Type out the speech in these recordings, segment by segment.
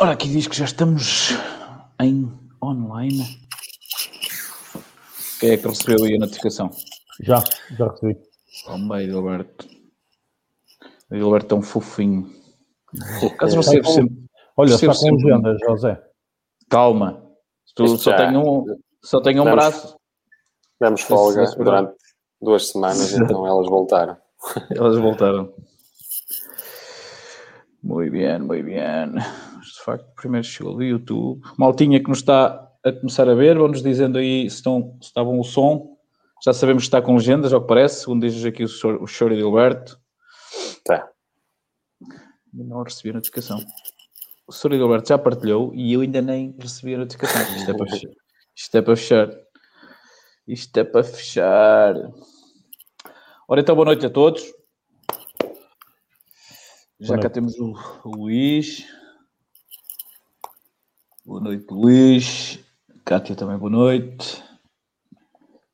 Ora, aqui diz que já estamos em online. Quem é que recebeu aí a notificação? Já, já recebi. Homem, Edilberto. Edilberto é um fofinho. Caso você É, sempre... Olha, está com sempre. legenda, José. Calma. Tu Isto só tem um, só tem um Vamos- braço. Demos folga durante duas semanas, então elas voltaram. Elas voltaram. Muito bem, muito bem. De facto, primeiro chegou do YouTube. Maltinha que nos está a começar a ver, vão-nos dizendo aí se, estão, se estavam o som. Já sabemos que está com legendas, ao que parece, segundo diz aqui o Sr. o Sr. Edilberto. Tá. Não recebi a notificação. O Sr. Edilberto já partilhou e eu ainda nem recebi a notificação. Isto é para fechar. Isto é para fechar. Isto é para fechar. Ora, então, boa noite a todos. Já cá temos o, o Luís. Boa noite, Luís. Cátia também, boa noite.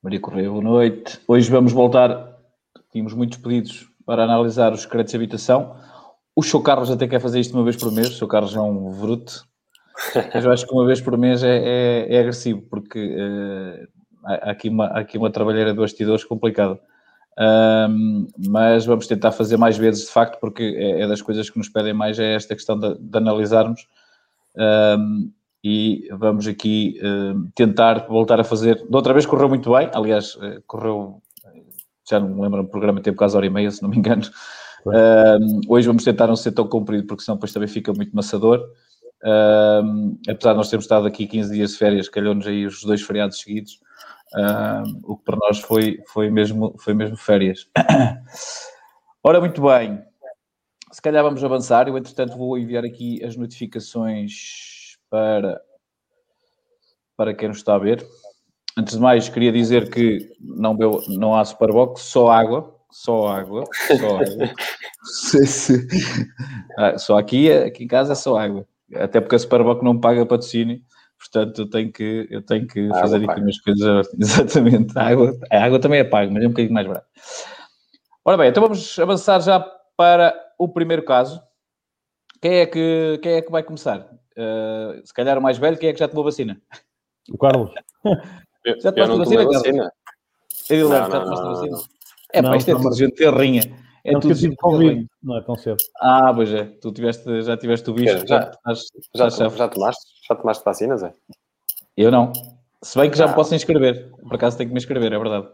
Maria Correia, boa noite. Hoje vamos voltar. Tínhamos muitos pedidos para analisar os créditos de habitação. O Sr. Carlos até quer fazer isto uma vez por mês. O Sr. Carlos é um bruto. Mas eu acho que uma vez por mês é, é- é agressivo, porque eh, há aqui uma, há aqui uma trabalheira de bastidores complicada. Ahm, mas vamos tentar fazer mais vezes, de facto, porque é, é das coisas que nos pedem mais é esta questão de, de analisarmos. Ahm, e vamos aqui ahm, tentar voltar a fazer. Da outra vez correu muito bem, aliás, eh, correu, eh, já não me lembro, o programa teve quase hora e meia, se não me engano. Ahm, hoje vamos tentar não ser tão comprido, porque senão depois também fica muito maçador. Apesar de nós termos estado aqui 15 dias de férias, calhou-nos aí os dois feriados seguidos, o que para nós foi, foi, mesmo, foi mesmo férias. Ora, muito bem, se calhar vamos avançar. Eu, entretanto, vou enviar aqui as notificações para, para quem nos está a ver. Antes de mais, queria dizer que não, bebo, não há Superbox, só água. Só água. Só água. Ah, só aqui, aqui em casa é só água. Até porque a Superboc não paga patrocínio, portanto eu tenho que, eu tenho que A fazer aqui paga. umas coisas. Exatamente, a água, a água também é paga, mas é um bocadinho mais barato. Ora bem, então vamos avançar já para o primeiro caso. Quem é que, quem é que vai começar? Ah, se calhar o mais velho, quem é que já tomou vacina? O Carlos. Eu, Já eu tomaste vacina, Carlos? vacina. Edilberto, Não, já tomaste vacina? não. É pá, Não, isto é tudo mas- gente terrinha. É não tudo gente terrinha. Não é tão cedo. Ah, pois é, tu tiveste, já tiveste o bicho, Já- já, Já, chefe. já tomaste? Já tomaste vacinas, é? Eu não. Se bem que já me Ah. posso inscrever. Por acaso tenho que me inscrever, é verdade.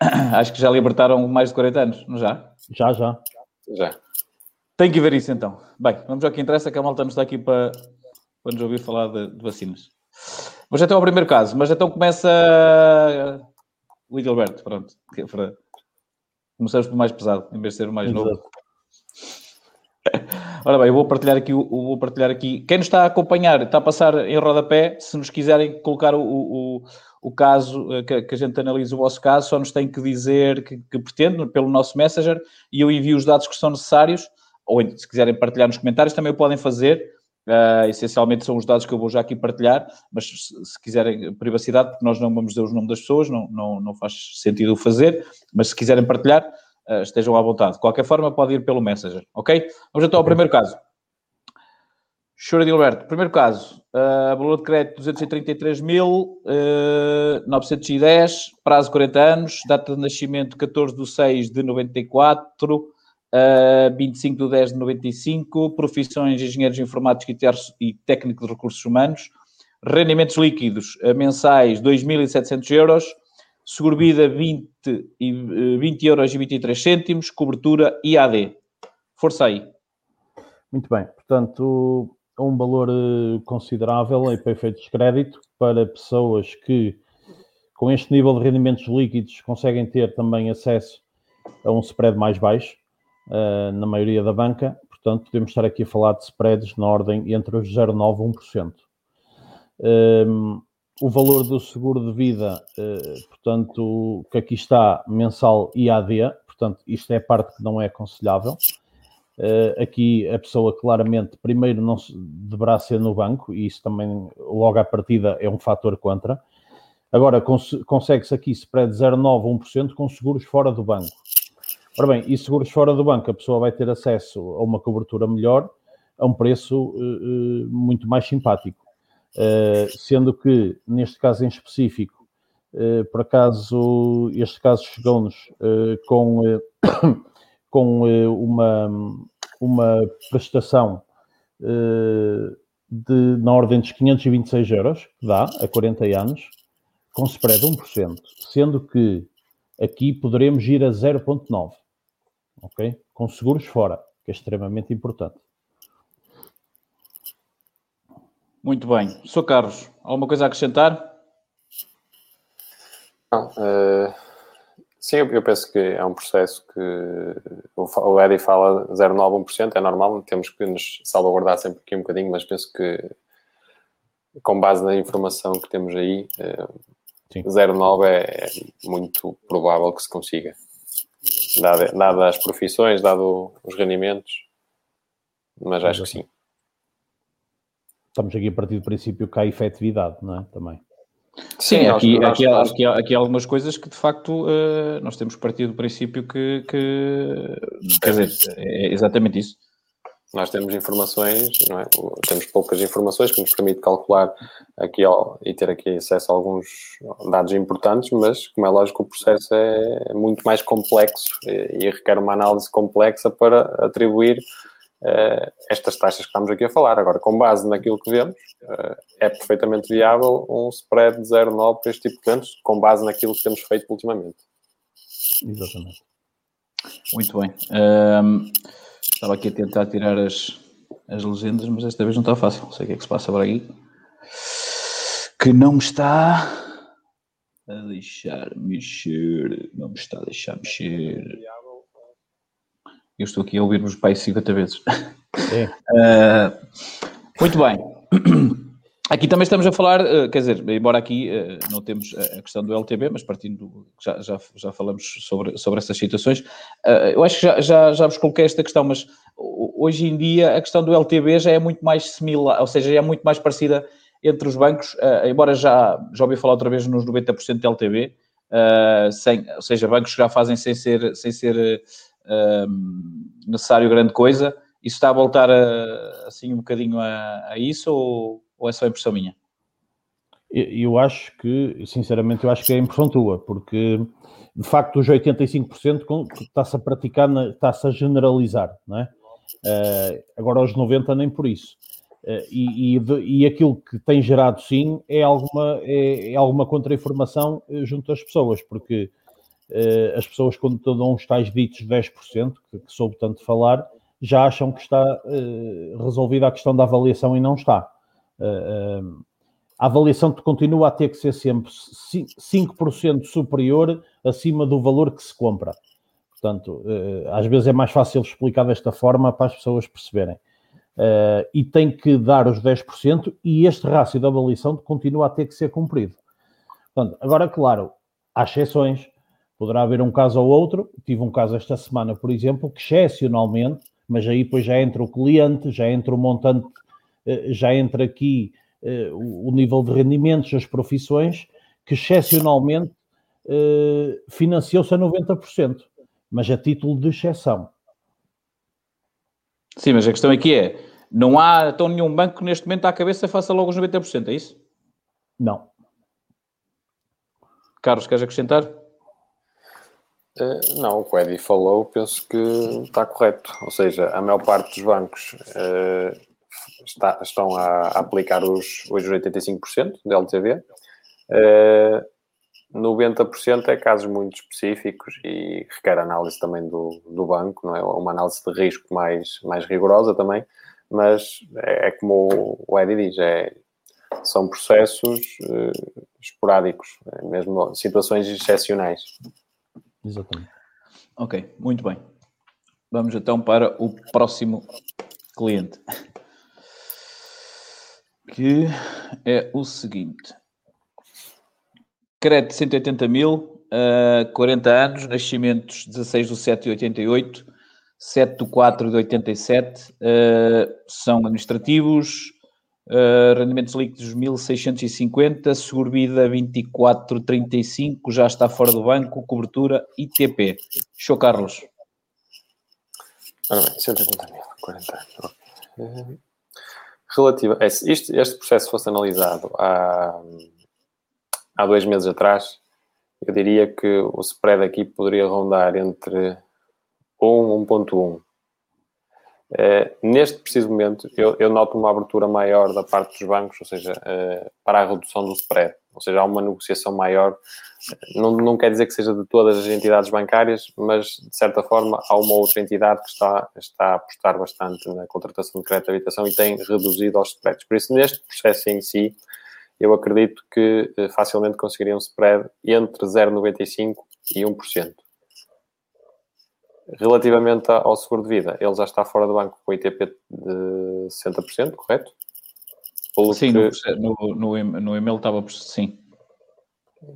Acho que já libertaram mais de 40 anos, não já? Já, já. Já. Tenho que ver isso então. Bem, vamos ao que interessa, que a malta nos está aqui para, para nos ouvir falar de, de vacinas. Mas então ao primeiro caso. Mas então começa o Edilberto, pronto. que é para- Começamos pelo mais pesado, em vez de ser o mais novo. Exato. Ora bem, eu vou partilhar aqui, o- o- vou partilhar aqui. Quem nos está a acompanhar, está a passar em rodapé. Se nos quiserem colocar o, o, o caso, eh, que, que a gente analise o vosso caso, só nos tem que dizer que, que pretende pelo nosso Messenger e eu envio os dados que são necessários. Ou se quiserem partilhar nos comentários, também o podem fazer. Ah, essencialmente são os dados que eu vou já aqui partilhar, mas se, se quiserem privacidade, porque nós não vamos dizer os nomes das pessoas, não, não, não faz sentido fazer, mas se quiserem partilhar, ah, estejam à vontade. De qualquer forma, pode ir pelo Messenger, ok? Vamos então ao primeiro caso. Senhor Adilberto, primeiro caso, uh, valor de crédito 233.910, prazo 40 anos, data de nascimento 14 de 6 de 94, uh, 25 de 10 de 95, profissões engenheiros informáticos e, e técnico de recursos humanos, rendimentos líquidos uh, mensais 2.700 euros, seguro-vida 20, e, uh, 20 euros e 23 cêntimos, cobertura IAD. Força aí. Muito bem. Portanto, um valor eh, considerável aí para efeitos de crédito para pessoas que, com este nível de rendimentos líquidos, conseguem ter também acesso a um spread mais baixo, eh, na maioria da banca. Portanto, podemos estar aqui a falar de spreads na ordem entre os 0,9% e 1%. Um, o valor do seguro de vida, eh, portanto, que aqui está mensal IAD, portanto, isto é a parte que não é aconselhável. Uh, aqui a pessoa claramente, primeiro, não se, deverá ser no banco, e isso também, logo à partida, é um fator contra. Agora, cons consegue-se aqui spread 0,9 a 1% com seguros fora do banco. Ora bem, e seguros fora do banco, a pessoa vai ter acesso a uma cobertura melhor, a um preço muito mais simpático. sendo que, neste caso em específico, por acaso, este caso chegou-nos com, com uma, uma prestação de, na ordem dos 526 euros, que dá a 40 anos, com spread 1%, sendo que aqui poderemos ir a 0,9%, ok? Com seguros fora, que é extremamente importante. Muito bem. Sr. Carlos, alguma coisa a acrescentar? Não, uh, sim, eu penso que é um processo que o Eddie fala 0,9%, é normal, temos que nos salvaguardar sempre aqui um bocadinho, mas penso que com base na informação que temos aí, uh, 0,9 é, é muito provável que se consiga. Dado, dado as profissões, dado os rendimentos, mas acho que sim. Estamos aqui a partir do princípio que há efetividade, não é? Também. Sim, nós, aqui, nós, aqui, nós... Aqui, aqui, há algumas coisas que de facto uh, nós temos partir do princípio que, que quer dizer, é exatamente isso nós temos informações, é? temos poucas informações que nos permite calcular aqui e ter aqui acesso a alguns dados importantes, mas como é lógico o processo é muito mais complexo e, requer uma análise complexa para atribuir uh, estas taxas que estamos aqui a falar. Agora, com base naquilo que vemos, uh, é perfeitamente viável um spread de 0,9 para este tipo de eventos, com base naquilo que temos feito ultimamente. Exatamente. Muito bem. Um... Estava aqui a tentar tirar as, as legendas, mas desta vez não está fácil. Não sei o que é que se passa por aí. Que não me está a deixar mexer. Não me está a deixar mexer. Eu estou aqui a ouvir-vos pai 50 vezes. É. Uh, muito bem. Aqui também estamos a falar, eh, quer dizer, embora aqui eh, não temos a questão do LTB, mas partindo, já, já, já falamos sobre, sobre essas situações, eh, eu acho que já, já, já vos coloquei esta questão, mas hoje em dia a questão do LTB já é muito mais similar, ou seja, é muito mais parecida entre os bancos, embora já, já ouvi falar outra vez nos 90% de LTB, sem, ou seja, bancos já fazem sem ser, sem ser necessário grande coisa, isso está a voltar a, assim um bocadinho a, a isso ou ou é só impressão minha? Eu acho que, sinceramente, eu acho que é impressão tua, porque de facto os 85% está-se a praticar, está-se a generalizar, não é? Uh, agora os 90% nem por isso. Uh, e, e, e, aquilo que tem gerado sim é alguma, é, é alguma contra-informação eh, junto às pessoas, porque uh, as pessoas quando dão os tais ditos 10%, que, que soube tanto falar, já acham que está resolvida a questão da avaliação e não está a avaliação continua a ter que ser sempre 5% superior acima do valor que se compra. Portanto, eh, às vezes é mais fácil explicar desta forma para as pessoas perceberem. Uh, e tem que dar os 10% e este rácio de avaliação continua a ter que ser cumprido. Portanto, agora, claro, há exceções. Poderá haver um caso ou outro. Tive um caso esta semana, por exemplo, que excepcionalmente, mas aí depois já entra o cliente, já entra o montante eh, já entra aqui eh, o nível de rendimentos, as profissões, que excepcionalmente eh, financiou-se a 90%, mas a título de exceção. Sim, mas a questão aqui é, não há então nenhum banco que neste momento à cabeça faça logo os 90%, é isso? Não. Carlos, queres acrescentar? Uh, não, o que o Eddie falou, penso que está correto. Ou seja, a maior parte dos bancos uh, está, estão a, aplicar os, os 85% de LTV. Uh, 90% é casos muito específicos e requer análise também do, do banco, não é? Uma análise de risco mais, mais rigorosa também, mas é, é como o Eddie diz, é, são processos uh, esporádicos, é mesmo situações excepcionais. Exatamente. Ok, muito bem. Vamos então para o próximo cliente que é o seguinte: crédito de 180 mil, uh, 40 anos, nascimentos 16 de 7 de 88, 7 de 4 de 87, uh, são administrativos, uh, rendimentos líquidos 1650, seguro vida 2435, já está fora do banco, cobertura ITP. Show Carlos. Ora bem, 180 mil, 40 anos. Relativa, é, este, este processo fosse analisado há, há dois meses atrás, eu diria que o spread aqui poderia rondar entre 1 e 1.1. Uh, neste preciso momento, eu, eu, noto uma abertura maior da parte dos bancos, ou seja, uh, para a redução do spread. Ou seja, há uma negociação maior. Não, não quer dizer que seja de todas as entidades bancárias, mas, de certa forma, há uma outra entidade que está, está a apostar bastante na contratação de crédito de habitação e tem reduzido aos spreads. Por isso, neste processo em si, eu acredito que uh, facilmente conseguiria um spread entre 0,95% e 1%. Relativamente ao seguro de vida, ele já está fora do banco com ITP de 60%, correto? Pelo sim, que... no, no, no e-mail estava por sim.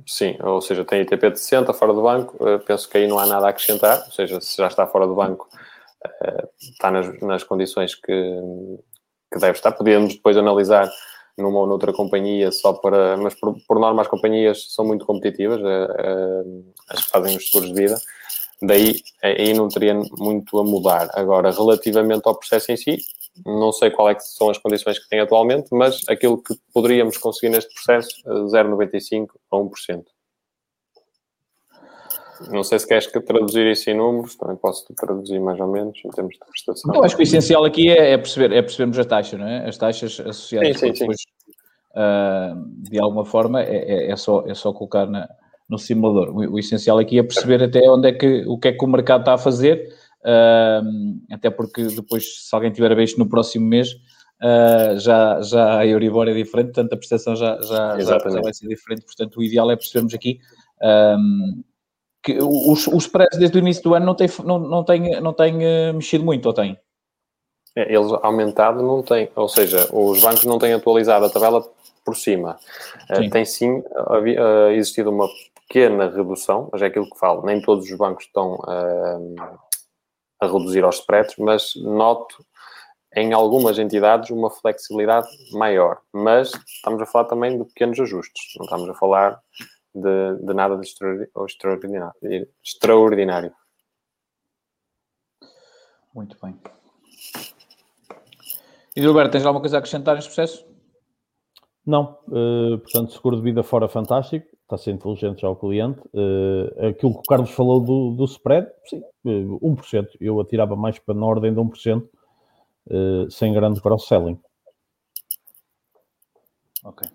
Sim, ou seja, tem ITP de 60 fora do banco, eh, penso que aí não há nada a acrescentar, ou seja, se já está fora do banco, eh, está nas, nas condições que, que deve estar. Podíamos depois analisar numa ou noutra companhia só para. Mas por, por norma as companhias são muito competitivas, eh, as que fazem os seguros de vida. Daí aí não teria muito a mudar. Agora, relativamente ao processo em si, não sei quais é são as condições que tem atualmente, mas aquilo que poderíamos conseguir neste processo, 0,95% a 1%. Não sei se queres que traduzir isso em números, também posso traduzir mais ou menos em termos de prestação. Eu acho que o essencial aqui é, é, perceber, é percebermos a taxa, não é? As taxas associadas sim, sim, depois, sim. Uh, de alguma forma, é, é, é, só, é só colocar na, no simulador. O, o, essencial aqui é perceber até onde é que, o que é que o mercado está a fazer, uh, até porque depois, se alguém tiver a ver isto no próximo mês, uh, já, já a Euribor é diferente, portanto a prestação já, já, já, já, vai ser diferente, portanto o ideal é percebermos aqui um, que os, os preços desde o início do ano não têm, não, não têm, não têm uh, mexido muito, ou têm? É, eles aumentado não têm, ou seja, os bancos não têm atualizado a tabela por cima. Sim. Uh, tem sim uh, existido uma pequena redução, mas é aquilo que falo, nem todos os bancos estão uh, a reduzir aos spreads, mas noto em algumas entidades uma flexibilidade maior. Mas estamos a falar também de pequenos ajustes, não estamos a falar de, de nada de extraordinário. extraordinário. Muito bem. E Gilberto, tens alguma coisa a acrescentar neste processo? Não, uh, portanto, seguro de vida fora fantástico está ser inteligente ao cliente. Uh, aquilo que o Carlos falou do, do spread, sim, uh, eh, 1%. Eu atirava mais para na ordem de 1%, uh, sem grande cross-selling. Ok.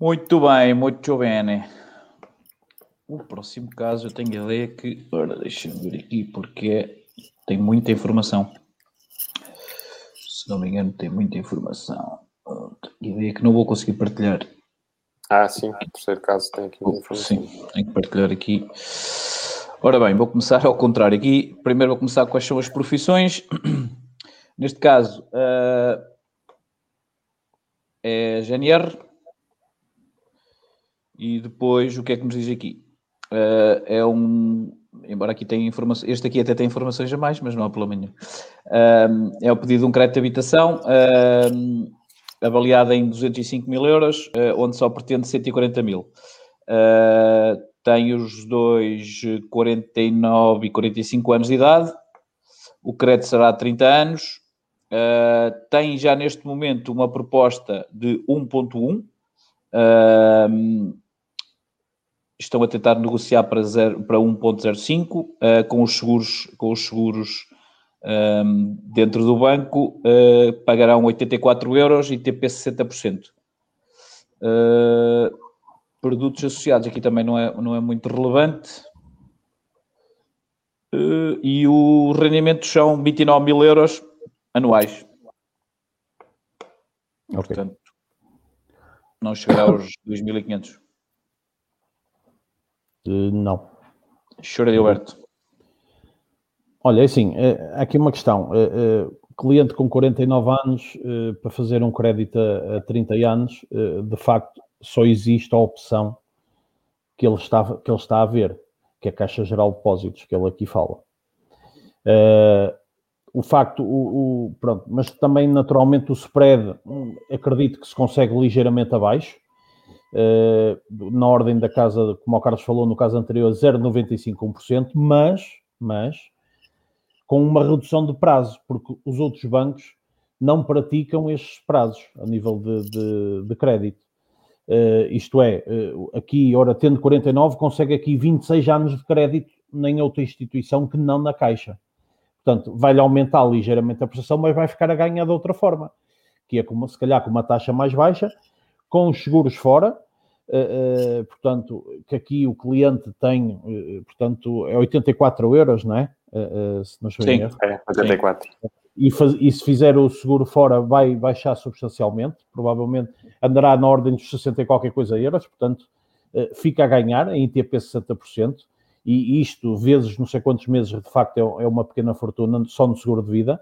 Muito bem, muito bem. O próximo caso eu tenho a ideia que. Ora, deixa-me ver aqui porque tem muita informação. Se não me engano, tem muita informação. Tenho a ideia que não vou conseguir partilhar ah, sim, no terceiro caso tem aqui uma informação. Sim, tenho que partilhar aqui. Ora bem, vou começar ao contrário aqui. Primeiro vou começar quais são as profissões. Neste caso, uh, é GNR. E depois, o que é que nos diz aqui? Uh, é um... Embora aqui tenha informação... Este aqui até tem informações a mais, mas não há problema nenhum. Uh, é o pedido de um crédito de habitação. Uh, avaliada em 205 mil euros, uh, onde só pretende 140 mil. Uh, tem os dois 49 e 45 anos de idade, o crédito será de 30 anos, tem já neste momento uma proposta de 1.1, uh, estão a tentar negociar para, para 1.05, com os seguros, com os seguros um, dentro do banco uh, pagarão 84 euros e TP 60%. Uh, produtos associados aqui também não é, não é muito relevante. Uh, e os rendimentos são 29 mil euros anuais. Okay. Portanto, não chegará aos 2.500. Uh, não. Chora de Alberto. Olha, é assim, é, há aqui uma questão. É, cliente com 49 anos para fazer um crédito a, 30 anos, de facto, só existe a opção que ele está, que ele está a ver, que é a Caixa Geral de Depósitos, que ele aqui fala. o facto, o, o, pronto, mas também naturalmente o spread, hum, acredito que se consegue ligeiramente abaixo, na ordem da casa, como o Carlos falou no caso anterior, 0,95%, mas, mas com uma redução de prazo, porque os outros bancos não praticam estes prazos a nível de, de, de crédito. Uh, isto é, uh, aqui, ora, tendo 49, consegue aqui 26 anos de crédito em outra instituição que não na Caixa. Portanto, vai-lhe aumentar ligeiramente a prestação, mas vai ficar a ganhar de outra forma, que é como, se calhar com uma taxa mais baixa, com os seguros fora, uh, portanto, que aqui o cliente tem, portanto, é 84 euros, não é? Se não estou Sim, erro. é 84. E, faz, e, se fizer o seguro fora, vai baixar substancialmente, provavelmente andará na ordem dos 60 e qualquer coisa euros, portanto, fica a ganhar em ITP 60%, e isto, vezes não sei quantos meses, de facto, é, é uma pequena fortuna só no seguro de vida.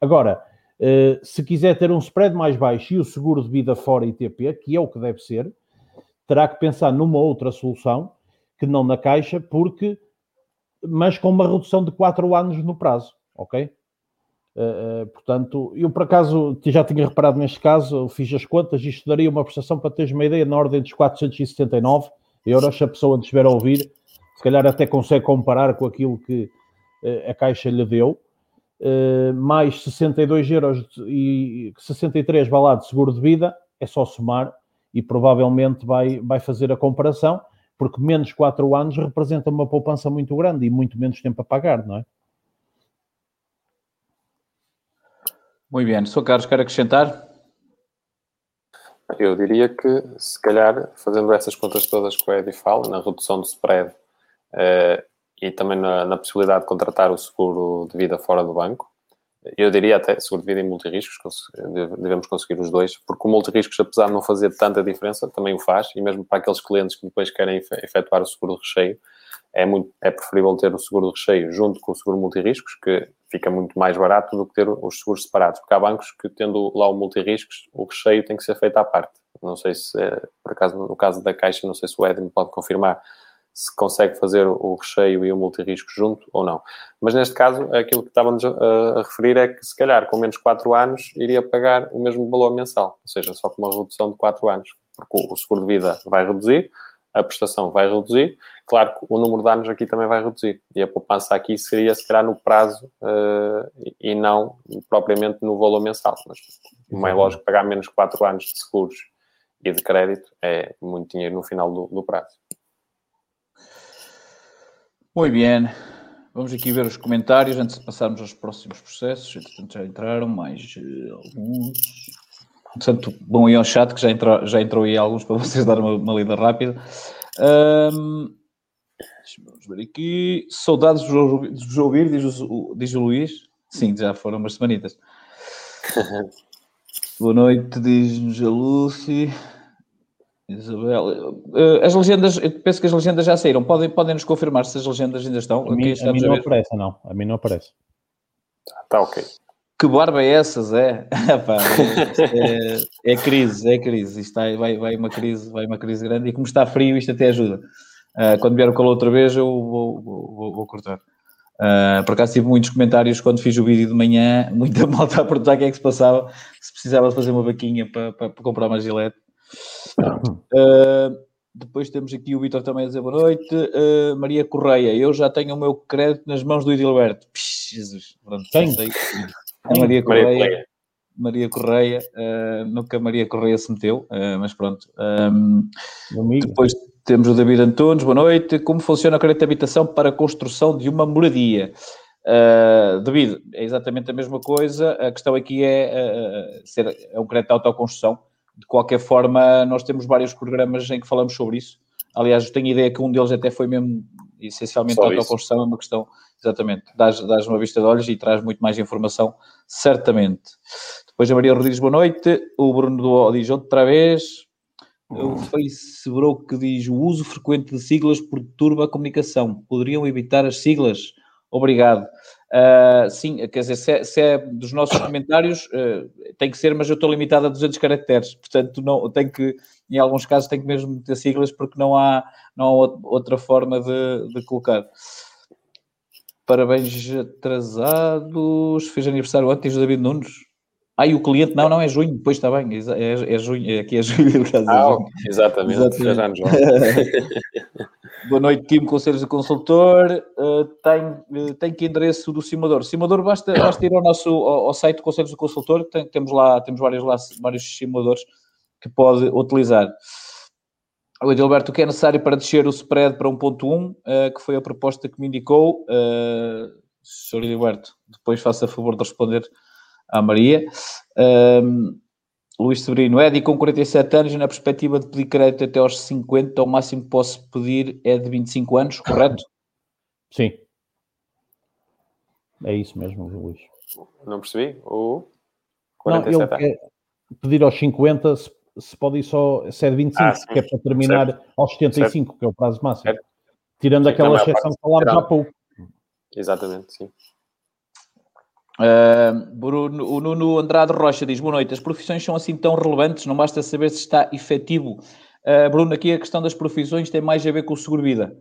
Agora, eh, se quiser ter um spread mais baixo e o seguro de vida fora ITP, que é o que deve ser, terá que pensar numa outra solução que não na caixa, porque mas com uma redução de 4 anos no prazo, ok? Uh, portanto, eu por acaso já tinha reparado neste caso, fiz as contas, isto daria uma prestação para teres uma ideia na ordem dos 479 euros, se a pessoa estiver a ouvir, se calhar até consegue comparar com aquilo que uh, a Caixa lhe deu, uh, mais 62 euros e 63 vai lá de seguro de vida, é só somar e provavelmente vai, vai fazer a comparação, porque menos 4 anos representa uma poupança muito grande e muito menos tempo a pagar, não é? Muito bem. Sou Carlos, quer acrescentar? Eu diria que, se calhar, fazendo essas contas todas que o Eddie fala, na redução do spread uh, e também na, na, possibilidade de contratar o seguro de vida fora do banco. Eu diria até seguro de vida e multirriscos, devemos conseguir os dois, porque o multirriscos, apesar de não fazer tanta diferença, também o faz, e mesmo para aqueles clientes que depois querem efetuar o seguro de recheio, é, muito, é preferível ter o seguro de recheio junto com o seguro multirriscos, que fica muito mais barato do que ter os seguros separados, porque há bancos que, tendo lá o multirriscos, o recheio tem que ser feito à parte. Não sei se, por acaso, no caso da Caixa, não sei se o Edwin pode confirmar se consegue fazer o recheio e o multirrisco junto ou não. Mas neste caso, aquilo que estávamos a, a, referir é que, se calhar, com menos 4 anos, iria pagar o mesmo valor mensal, ou seja, só com uma redução de 4 anos, porque o seguro de vida vai reduzir, a prestação vai reduzir, claro que o número de anos aqui também vai reduzir, e a poupança aqui seria, se calhar, no prazo uh, e não propriamente no valor mensal, mas como é lógico, pagar menos 4 anos de seguros e de crédito é muito dinheiro no final do, do prazo. Muito bem. Vamos aqui ver os comentários antes de passarmos aos próximos processos. Entretanto, já entraram mais uh, alguns. Portanto, bom aí ao chat que já entrou, já entrou aí alguns para vocês darem uma, uma lida rápida. Um, vamos ver aqui. Saudades de vos ouvir, diz o, diz o Luís. Sim, já foram umas semanitas. Boa noite, diz-nos a Lucy. Isabel, eh, as legendas, eu penso que as legendas já saíram. Podem, podem nos confirmar se as legendas ainda estão? A mim, a mim não aparece, não. A mim não aparece. Está ok. Que barba é essa, Zé? é, é, crise, é crise. Isto está, vai, vai, uma crise, vai uma crise grande. E como está frio, isto até ajuda. Uh, quando vier o calor outra vez, eu vou, vou, vou, vou cortar. Uh, por acaso tive muitos comentários quando fiz o vídeo de manhã, muita malta a perguntar o que é que se passava, se precisava de fazer uma vaquinha para, para, para comprar uma gilete. Uh, depois temos aqui o Vitor também a dizer boa noite. Uh, Maria Correia, eu já tenho o meu crédito nas mãos do Edilberto. Psh, Jesus, pronto, Quem? Sei. A Maria Correia. Maria Correia, uh, nunca Maria Correia se meteu, uh, mas pronto. Um, depois temos o David Antunes, boa noite. Como funciona o crédito de habitação para a construção de uma moradia? Uh, David, é exatamente a mesma coisa. A questão aqui é, uh, ser, é um crédito de autoconstrução de qualquer forma, nós temos vários programas em que falamos sobre isso. Aliás, eu tenho ideia que um deles até foi mesmo essencialmente a autoconstrução, é uma questão, exatamente, dás, dás uma vista de olhos e traz muito mais informação, certamente. Depois a Maria Rodrigues, boa noite. O Bruno do diz outra vez. O Facebook diz o uso frequente de siglas perturba a comunicação. Poderiam evitar as siglas? Obrigado. Uh, sim, quer dizer, se é, se é dos nossos comentários, uh, tem que ser, mas eu estou limitado a 200 caracteres, portanto, não, tem que, em alguns casos, tem que mesmo ter siglas porque não há, não há outra forma de, de colocar. Parabéns atrasados. Fez aniversário antes do David Nunes. Ah, e o cliente, não, não é junho, depois está bem, é, é junho, aqui é julho. Ah, exatamente, exatamente. Boa noite, time Conselhos do Consultor. Uh, tem, uh, tem que endereço do simulador? Simulador basta, basta ir ao nosso ao, ao site do Conselhos do Consultor, tem, temos lá, temos vários, lá, vários simuladores que pode utilizar. O Edilberto, o que é necessário para descer o spread para 1.1, uh, que foi a proposta que me indicou. Uh, Sr. Edilberto, depois faça a favor de responder à Maria. Uh, Luís Severino, Edi com 47 anos, na perspectiva de pedir crédito até aos 50, o máximo que posso pedir é de 25 anos, correto? Sim. É isso mesmo, Luís. Não percebi? O 47 Não, ele pedir aos 50, se, se, pode ir só, se é de 25, ah, que é para terminar certo. aos 75, certo. que é o prazo máximo. Certo. Tirando sim, aquela exceção que falámos há pouco. Exatamente, sim. Uh, Bruno, o Nuno Andrade Rocha diz: Boa noite. As profissões são assim tão relevantes, não basta saber se está efetivo. Uh, Bruno, aqui a questão das profissões tem mais a ver com o seguro-vida,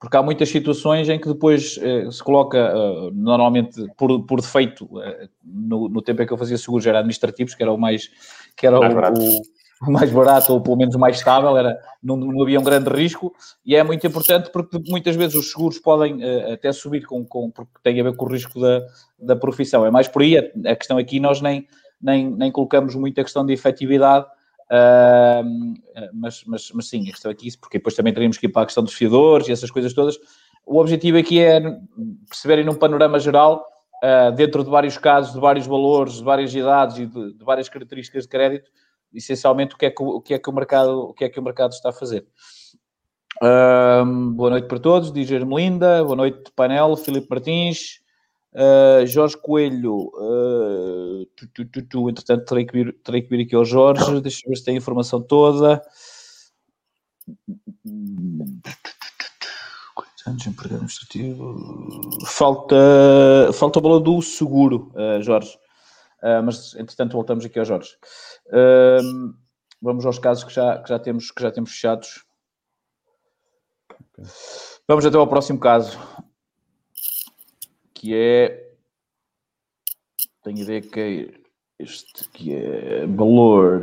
porque há muitas situações em que depois uh, se coloca, normalmente por, por defeito, no, no, tempo em que eu fazia seguros era administrativos, que era o mais, que era o, o, o mais barato ou pelo menos mais estável, era, não, não, havia um grande risco e é muito importante porque muitas vezes os seguros podem uh, até subir com, com, porque tem a ver com o risco da, da profissão. É mais por aí, a, a questão aqui nós nem, nem, nem colocamos muito a questão de efetividade, uh, mas, mas, mas sim, a questão aqui, porque depois também teríamos que ir para a questão dos fiadores e essas coisas todas. O objetivo aqui é perceberem num panorama geral, uh, dentro de vários casos, de vários valores, de várias idades e de, de várias características de crédito, essencialmente o que é que o, que é que o mercado o que é que o mercado está a fazer. Um, boa noite para todos, diz Ermelinda, boa noite painel, Filipe Martins, uh, Jorge Coelho, uh, tu, tu, tu, tu, entretanto terei que, vir, terei que vir aqui ao Jorge, deixa eu ver se tem a informação toda. Anos empregado administrativo. Falta, falta o valor do seguro, uh, Jorge. Uh, mas entretanto voltamos aqui ao Jorge. Uh, vamos aos casos que já, que já, temos, que já temos fechados. Okay. Vamos até ao próximo caso, que é. Tenho ideia que é este que é valor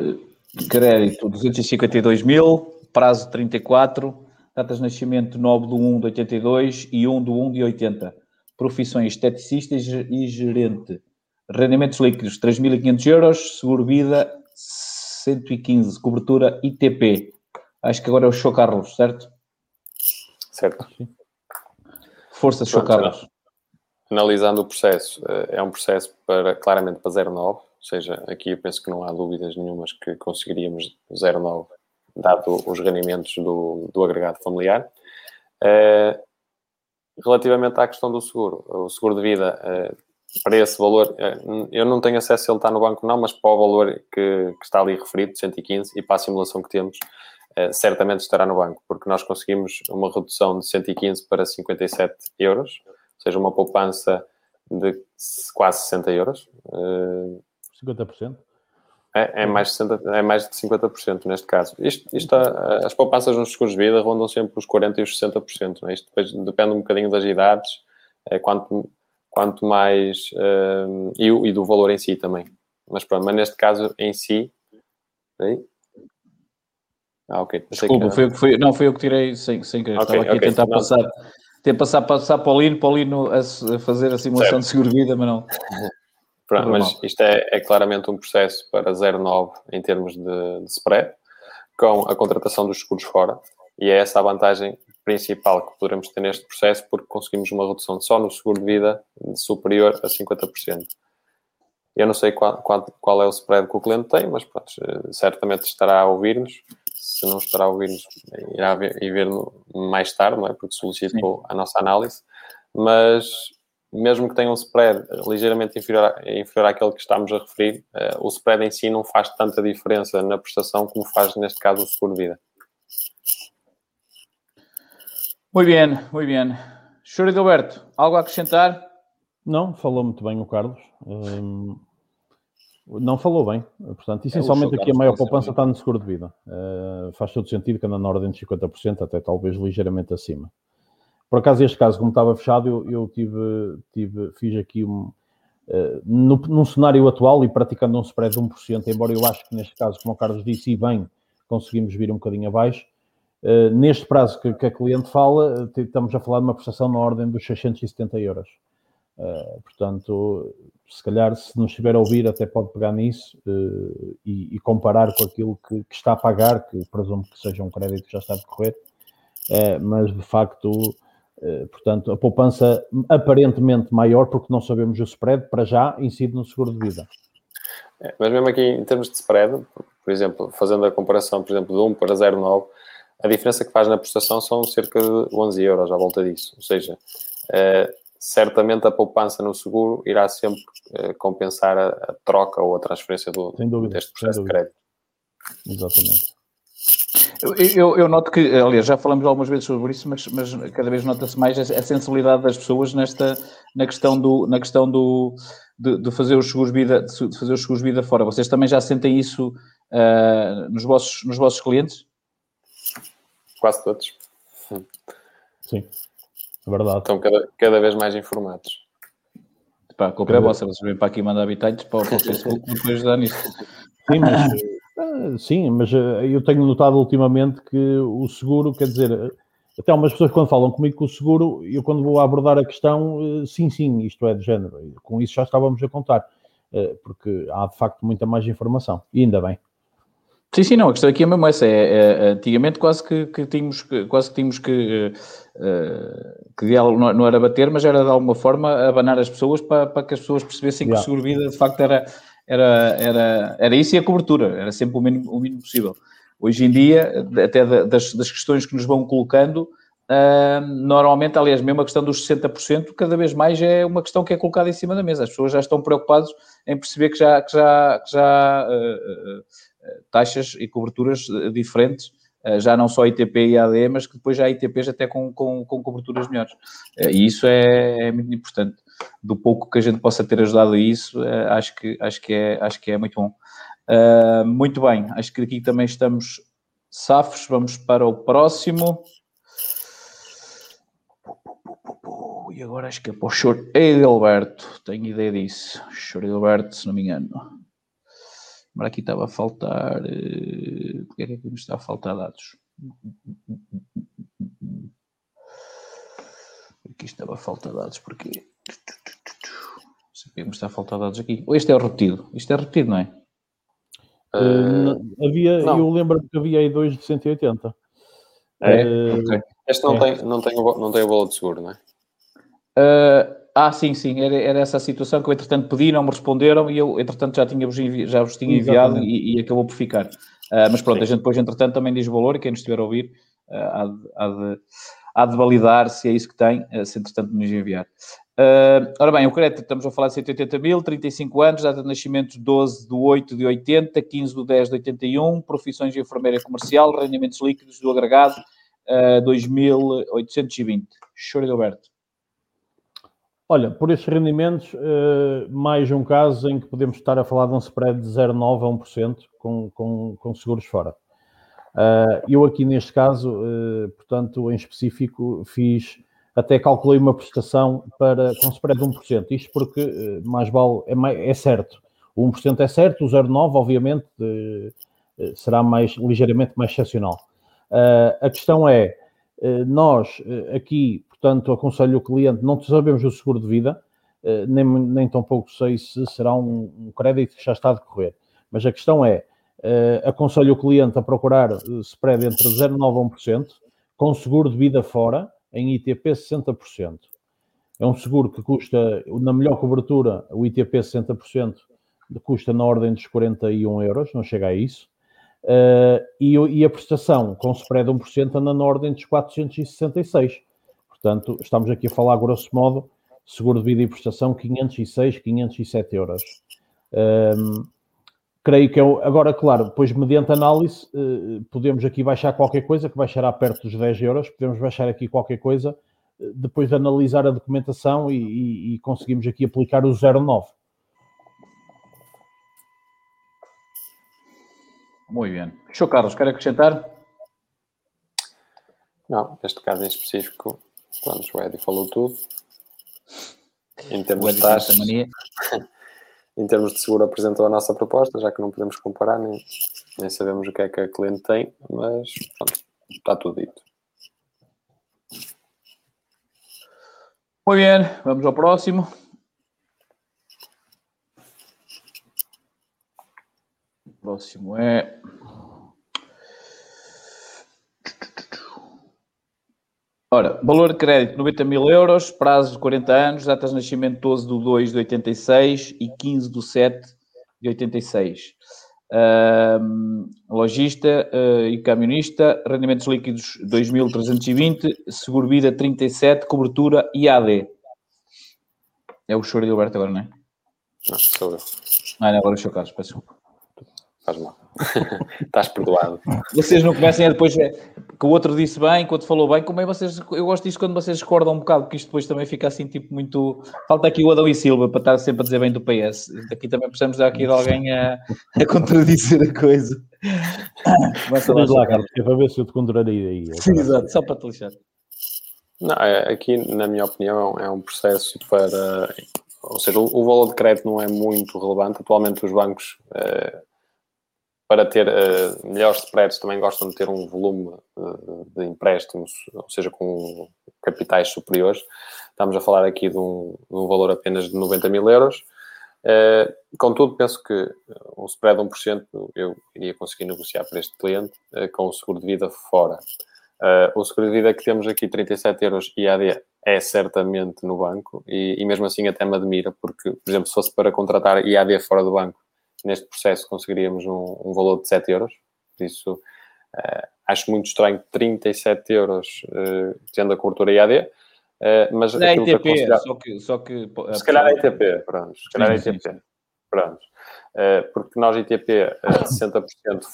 de crédito 252 mil, prazo 34, datas de nascimento 9 de 1 de 82 e 1 de 1 de 80. Profissões esteticista e gerente. Rendimentos líquidos 3.500 euros, seguro vida 115, cobertura ITP. Acho que agora é o Show Carlos, certo? Certo. Força, Show Carlos. Analisando o processo, eh, é um processo para, claramente para 09, ou seja, aqui eu penso que não há dúvidas nenhumas que conseguiríamos 09, dado os rendimentos do, do agregado familiar. Uh, relativamente à questão do seguro, o seguro de vida uh, para esse valor, eh, eu não tenho acesso se ele está no banco não, mas para o valor que, que está ali referido, 115, e para a simulação que temos, eh, certamente estará no banco, porque nós conseguimos uma redução de 115 para 57 euros, ou seja, uma poupança de quase 60 euros. 50%? Eh, é, é, mais de 60, é mais de 50% neste caso. Isto, isto, as poupanças nos seguros de vida rondam sempre os 40% e os 60%. É? Isto depois depende um bocadinho das idades. É, quanto quanto mais. Uh, e, e, do valor em si também. Mas pronto, mas neste caso em si. Aí. Ah, ok. Desculpa, que... foi, foi, não, foi eu que tirei sem, sem querer. Okay, Estava aqui okay, a tentar não. passar. Tentar passar, passar para o Lino, para o Lino a, a fazer a simulação certo. de seguro-vida, mas não. Pronto, mas isto é, é, claramente um processo para 0,9 em termos de, de spread, com a contratação dos seguros fora, e é essa a vantagem principal que poderemos ter neste processo, porque conseguimos uma redução só no seguro de vida superior a 50%. Eu não sei qual, qual, qual, é o spread que o cliente tem, mas pronto, certamente estará a ouvir-nos. Se não estará a ouvir-nos, irá ver, ir ver mais tarde, não é? Porque solicitou Sim. a nossa análise. Mas mesmo que tenha um spread ligeiramente inferior, inferior àquele que estamos a referir, uh, o spread em si não faz tanta diferença na prestação como faz, neste caso, o seguro Muito bem, muito bem. Senhor Edilberto, algo a acrescentar? Não, falou muito bem o Carlos. Um, não falou bem. Portanto, essencialmente é, aqui a maior poupança está no seguro de vida. Uh, faz todo sentido que anda na ordem de 50%, até talvez ligeiramente acima. Por acaso, este caso, como estava fechado, eu, eu tive, tive, fiz aqui um. Uh, no, num cenário atual e praticando um spread de 1%, embora eu acho que neste caso, como o Carlos disse, e bem, conseguimos vir um bocadinho abaixo, Uh, neste prazo que, que, a cliente fala, estamos a falar de uma prestação na ordem dos 670 euros. Uh, portanto, se calhar, se nos estiver a ouvir, até pode pegar nisso uh, e, e, comparar com aquilo que, que, está a pagar, que presumo que seja um crédito que já está a decorrer, mas de facto, portanto, a poupança aparentemente maior, porque não sabemos o spread, para já incide no seguro de vida. É, mas mesmo aqui em termos de spread, por exemplo, fazendo a comparação, por exemplo, de 1 para 0,9, a diferença que faz na prestação são cerca de 11 euros à volta disso. Ou seja, uh, certamente a poupança no seguro irá sempre uh, compensar a, a, troca ou a transferência do, dúvida, deste processo de crédito. Exatamente. Eu, eu, eu, noto que, aliás, já falamos algumas vezes sobre isso, mas, mas cada vez nota-se mais a, a, sensibilidade das pessoas nesta, na questão do, na questão do, de, de fazer os seguros vida, de fazer os seguros vida fora. Vocês também já sentem isso uh, nos, vossos, nos vossos clientes? Quase todos. Sim, é verdade. Estão cada, cada vez mais informados. Pá, a culpa é vossa, vocês vêm para aqui mandar habitantes para, para o Facebook e depois ajudar nisso. Sim, mas, ah, sim, mas ah, eu tenho notado ultimamente que o seguro, quer dizer, até algumas pessoas quando falam comigo com o seguro, eu quando vou abordar a questão, sim, sim, isto é de género. Com isso já estávamos a contar, porque há de facto muita mais informação, e ainda bem. Sim, sim, não, a questão aqui é mesmo essa. É, é, antigamente quase que, que tínhamos, quase que tínhamos que, uh, que não, não era bater, mas era de alguma forma abanar as pessoas para, para que as pessoas percebessem yeah. que o seguro-vida de facto era, era, era, era isso e a cobertura, era sempre o mínimo, o mínimo possível. Hoje em dia, até das, das questões que nos vão colocando, uh, normalmente, aliás, mesmo a questão dos 60%, cada vez mais é uma questão que é colocada em cima da mesa. As pessoas já estão preocupadas em perceber que já, que já, que já uh, taxas e coberturas eh, diferentes, eh, já não só ITP e AD, mas que depois já há ITPs até com, com, com coberturas melhores. Eh, e isso é, é, muito importante. Do pouco que a gente possa ter ajudado a isso, acho que, acho que, é, acho que é muito bom. muito bem, acho que aqui também estamos safos. Vamos para o próximo. E agora acho que é para o Chor Edelberto. Tenho ideia disso. Chor Edelberto, se não me engano. Mas aqui estava a faltar. Uh, porque é que aqui me está a faltar dados? Aqui estava a faltar dados, porque. me está a faltar dados aqui. Este é o repetido. Isto é repetido, não é? Uh, havia, não. eu lembro que havia aí dois de 180. É? Uh, okay. Este não, é. tem, não, tem, não tem o valor de seguro, não é? Uh, ah, sim, sim, era, era, essa a situação que eu, entretanto, pedi, não me responderam e eu, entretanto, já, tinha, já vos tinha enviado e, e, acabou por ficar. Uh, mas pronto, sim. a gente depois, entretanto, também diz o valor e quem nos estiver a ouvir uh, há, de, há, de, há, de, validar se é isso que tem, uh, se entretanto nos enviar. Uh, ora bem, o crédito, estamos a falar de 180 mil, 35 anos, data de nascimento 12 de 8 de 80, 15 de 10 de 81, profissões de enfermeira comercial, rendimentos líquidos do agregado uh, 2.820. Choro de Alberto. Olha, por estes rendimentos, uh, mais um caso em que podemos estar a falar de um spread de 0,9 a 1% com, com, com seguros fora. Uh, eu aqui neste caso, uh, portanto, em específico, fiz, até calculei uma prestação para, com spread de 1%. Isto porque mais vale, é, mais, é certo. O 1% é certo, o 0,9 obviamente será mais, ligeiramente mais excepcional. a questão é, nós aqui Portanto, aconselho o cliente, não sabemos o seguro de vida, eh, nem, nem tampouco sei se será um, um crédito que já está a decorrer. Mas a questão é, uh, aconselho o cliente a procurar eh, spread entre 0,9% a 1%, com seguro de vida fora, em ITP 60%. É um seguro que custa, na melhor cobertura, o ITP 60% custa na ordem dos 41 euros, não chega a isso. Uh, e, e, a prestação com spread de 1% anda na ordem dos 466. Portanto, estamos aqui a falar, grosso modo, seguro de vida e prestação 506, 507 euros. Um, creio que é agora, claro, depois mediante análise, uh, podemos aqui baixar qualquer coisa, que baixará perto dos 10 euros, podemos baixar aqui qualquer coisa, uh, depois de analisar a documentação e, e, e conseguimos aqui aplicar o 09. Muito bem. Show, Carlos, quer acrescentar? Não, neste caso em específico, Pronto, o Eddie falou tudo. Em termos de taxas, em termos de seguro apresentou a nossa proposta, já que não podemos comparar, nem, nem sabemos o que é que a cliente tem, mas pronto, está tudo dito. Muito bem, vamos ao próximo. O próximo é. Ora, valor de crédito 90 mil euros, prazo de 40 anos, datas de nascimento 12 de 2 de 86 e 15 de 7 de 86. Um, logista uh, e camionista, rendimentos líquidos 2.320, seguro vida 37, cobertura IAD. É o choro de Alberto agora, não é? Não, sou eu. Ah, não, agora é o seu caso, peço desculpa. Faz mal. Estás perdoado. Vocês não comecem a depois é, que o outro disse bem, que o outro falou bem, como é vocês. Eu gosto disso quando vocês discordam um bocado, porque isto depois também fica assim, tipo, muito. Falta aqui o Adão e Silva para estar sempre a dizer bem do PS. Aqui também precisamos dar aqui de alguém a, a contradizer a coisa. Mas lá, lá Carlos, é para ver se eu te contraria aí. Sim, exato, só para te lixar. Não, é, aqui, na minha opinião, é um processo para. Ou seja, o, o valor de crédito não é muito relevante. Atualmente, os bancos. Eh, para ter uh, melhores spreads, também gostam de ter um volume uh, de empréstimos, ou seja, com capitais superiores. Estamos a falar aqui de um, de um valor apenas de 90 mil euros. Uh, contudo, penso que um spread de 1% eu iria conseguir negociar para este cliente com o seguro de vida fora. o seguro de vida que temos aqui, 37 euros IAD, é certamente no banco e, e mesmo assim até me admira, porque, por exemplo, se fosse para contratar IAD fora do banco, neste processo conseguiríamos um, um valor de 7 euros. Por isso, uh, acho muito estranho 37 euros uh, tendo a cobertura IAD. Uh, eh, mas é ITP, que só que, só que... Se calhar é ITP, pronto. Se calhar é ITP. Sim, sim. Pronto. Eh, porque nós, ITP, a 60%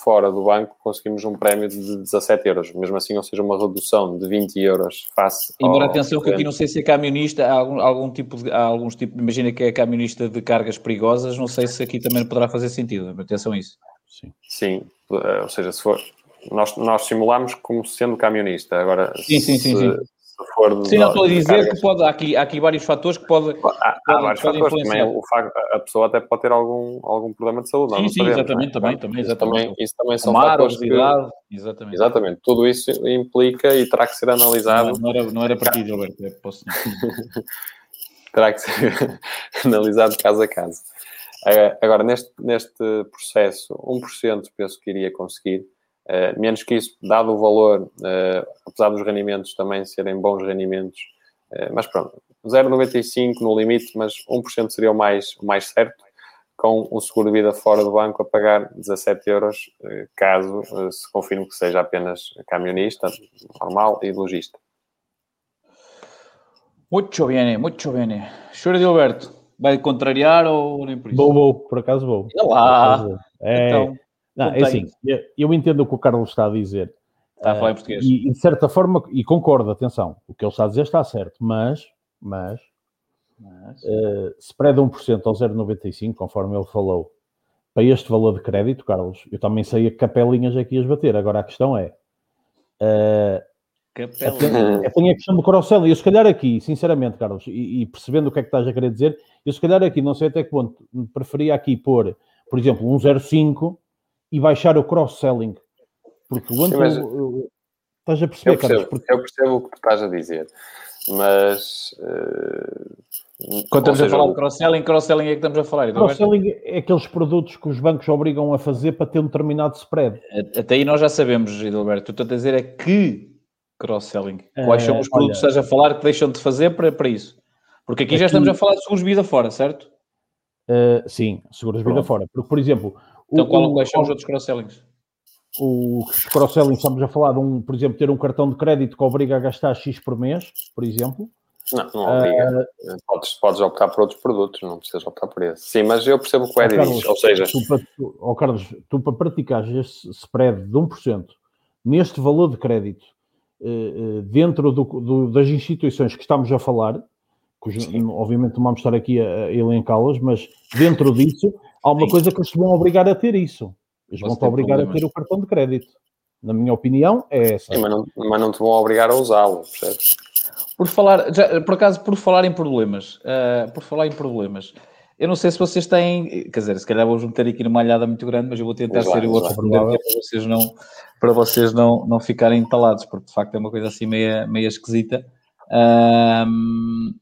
fora do banco, conseguimos um prémio de 17 euros. Mesmo assim, ou seja, uma redução de 20 euros face. Embora atenção que aqui não sei se é camionista, há algum, algum tipo de. Há alguns tipos, imagina que é camionista de cargas perigosas, não sei se aqui também poderá fazer sentido. Atenção a isso. Sim. Sim, eh, ou seja, se for. Nós, nós simulamos como sendo camionista. Agora, sim, sim, sim, sim for. Sim, não estou a dizer que pode, há aqui, há aqui vários fatores que pode. Há, há vários fatores também. O facto, a pessoa até pode ter algum, algum problema de saúde. Sim, não sim, sabemos, exatamente, também, também, isso exatamente. Também, isso também são Amar, fatores. Que, exatamente. exatamente. Tudo isso implica e terá que ser analisado. Não, não era, não era para ti, Gilberto, é, posso. terá que ser analisado caso a caso. Eh, agora, neste, neste processo, 1% penso que iria conseguir. Uh, menos que isso, dado o valor, uh, apesar dos rendimentos também serem bons rendimentos, uh, mas pronto, 0,95 no limite, mas 1% seria o mais, o mais certo, com um seguro de vida fora do banco a pagar 17 euros, caso se confirme que seja apenas camionista, normal e logista. Muito bem, muito bem. Senhor Gilberto, vai contrariar ou nem por isso? Vou, vou, por acaso vou. Olá! É, então, não, é assim, eu entendo o que o Carlos está a dizer. Está a falar em português. E, de certa forma, e concordo, atenção, o que ele está a dizer está certo, mas, mas, mas... Uh, spread 1% ao 0,95, conforme ele falou, para este valor de crédito, Carlos, eu também sei a capelinhas aqui as bater. Agora a questão é. Uh. É, tem a questão do cross Eu, se calhar, aqui, sinceramente, Carlos, e, e, percebendo o que é que estás a querer dizer, eu, se calhar, aqui, não sei até que ponto, preferia aqui pôr, por exemplo, um 0,5 e baixar o cross-selling. Porque o mas... estás a perceber, eu percebo, Carlos? Porque... Eu percebo o que tu estás a dizer, mas. Uh... Quando estamos seja, a falar de cross-selling, cross-selling é que estamos a falar. Cross-selling é aqueles produtos que os bancos obrigam a fazer para ter um determinado spread. Até aí nós já sabemos, Gilberto. Tu estás a dizer é que cross-selling. Quais são os produtos que estás a falar que deixam de fazer para, para isso? Porque aqui, aqui já estamos a falar de seguros de vida fora, certo? Uh, sim, seguros de vida fora. Porque, por exemplo, então, o, qual, quais são os outros cross-sellings? Os cross-sellings, estamos a falar de, um, por exemplo, ter um cartão de crédito que obriga a gastar X por mês, por exemplo. Não, não obriga. Uh, podes, podes optar por outros produtos, não precisas optar por esse. Sim, mas eu percebo o que o Edi diz, ou seja... Tu, tu, oh Carlos, tu para praticares este spread de 1% neste valor de crédito uh, dentro do, do, das instituições que estamos a falar, cujo, obviamente não vamos estar aqui a, a elencá-las, mas dentro disso há uma Sim. coisa que eles vão obrigar a ter isso. Eles vão-te obrigar problemas. a ter o cartão de crédito. Na minha opinião, é essa. Sim, mas, não, mas não te vão obrigar a usá-lo, percebes? Por falar, já, por acaso, por falar em problemas, uh, por falar em problemas, Eu não sei se vocês têm, quer dizer, se calhar vou meter aqui numa malhada muito grande, mas eu vou tentar ser o outro para vocês não, para vocês não, não ficarem entalados, porque de facto é uma coisa assim meia, meia esquisita. Um...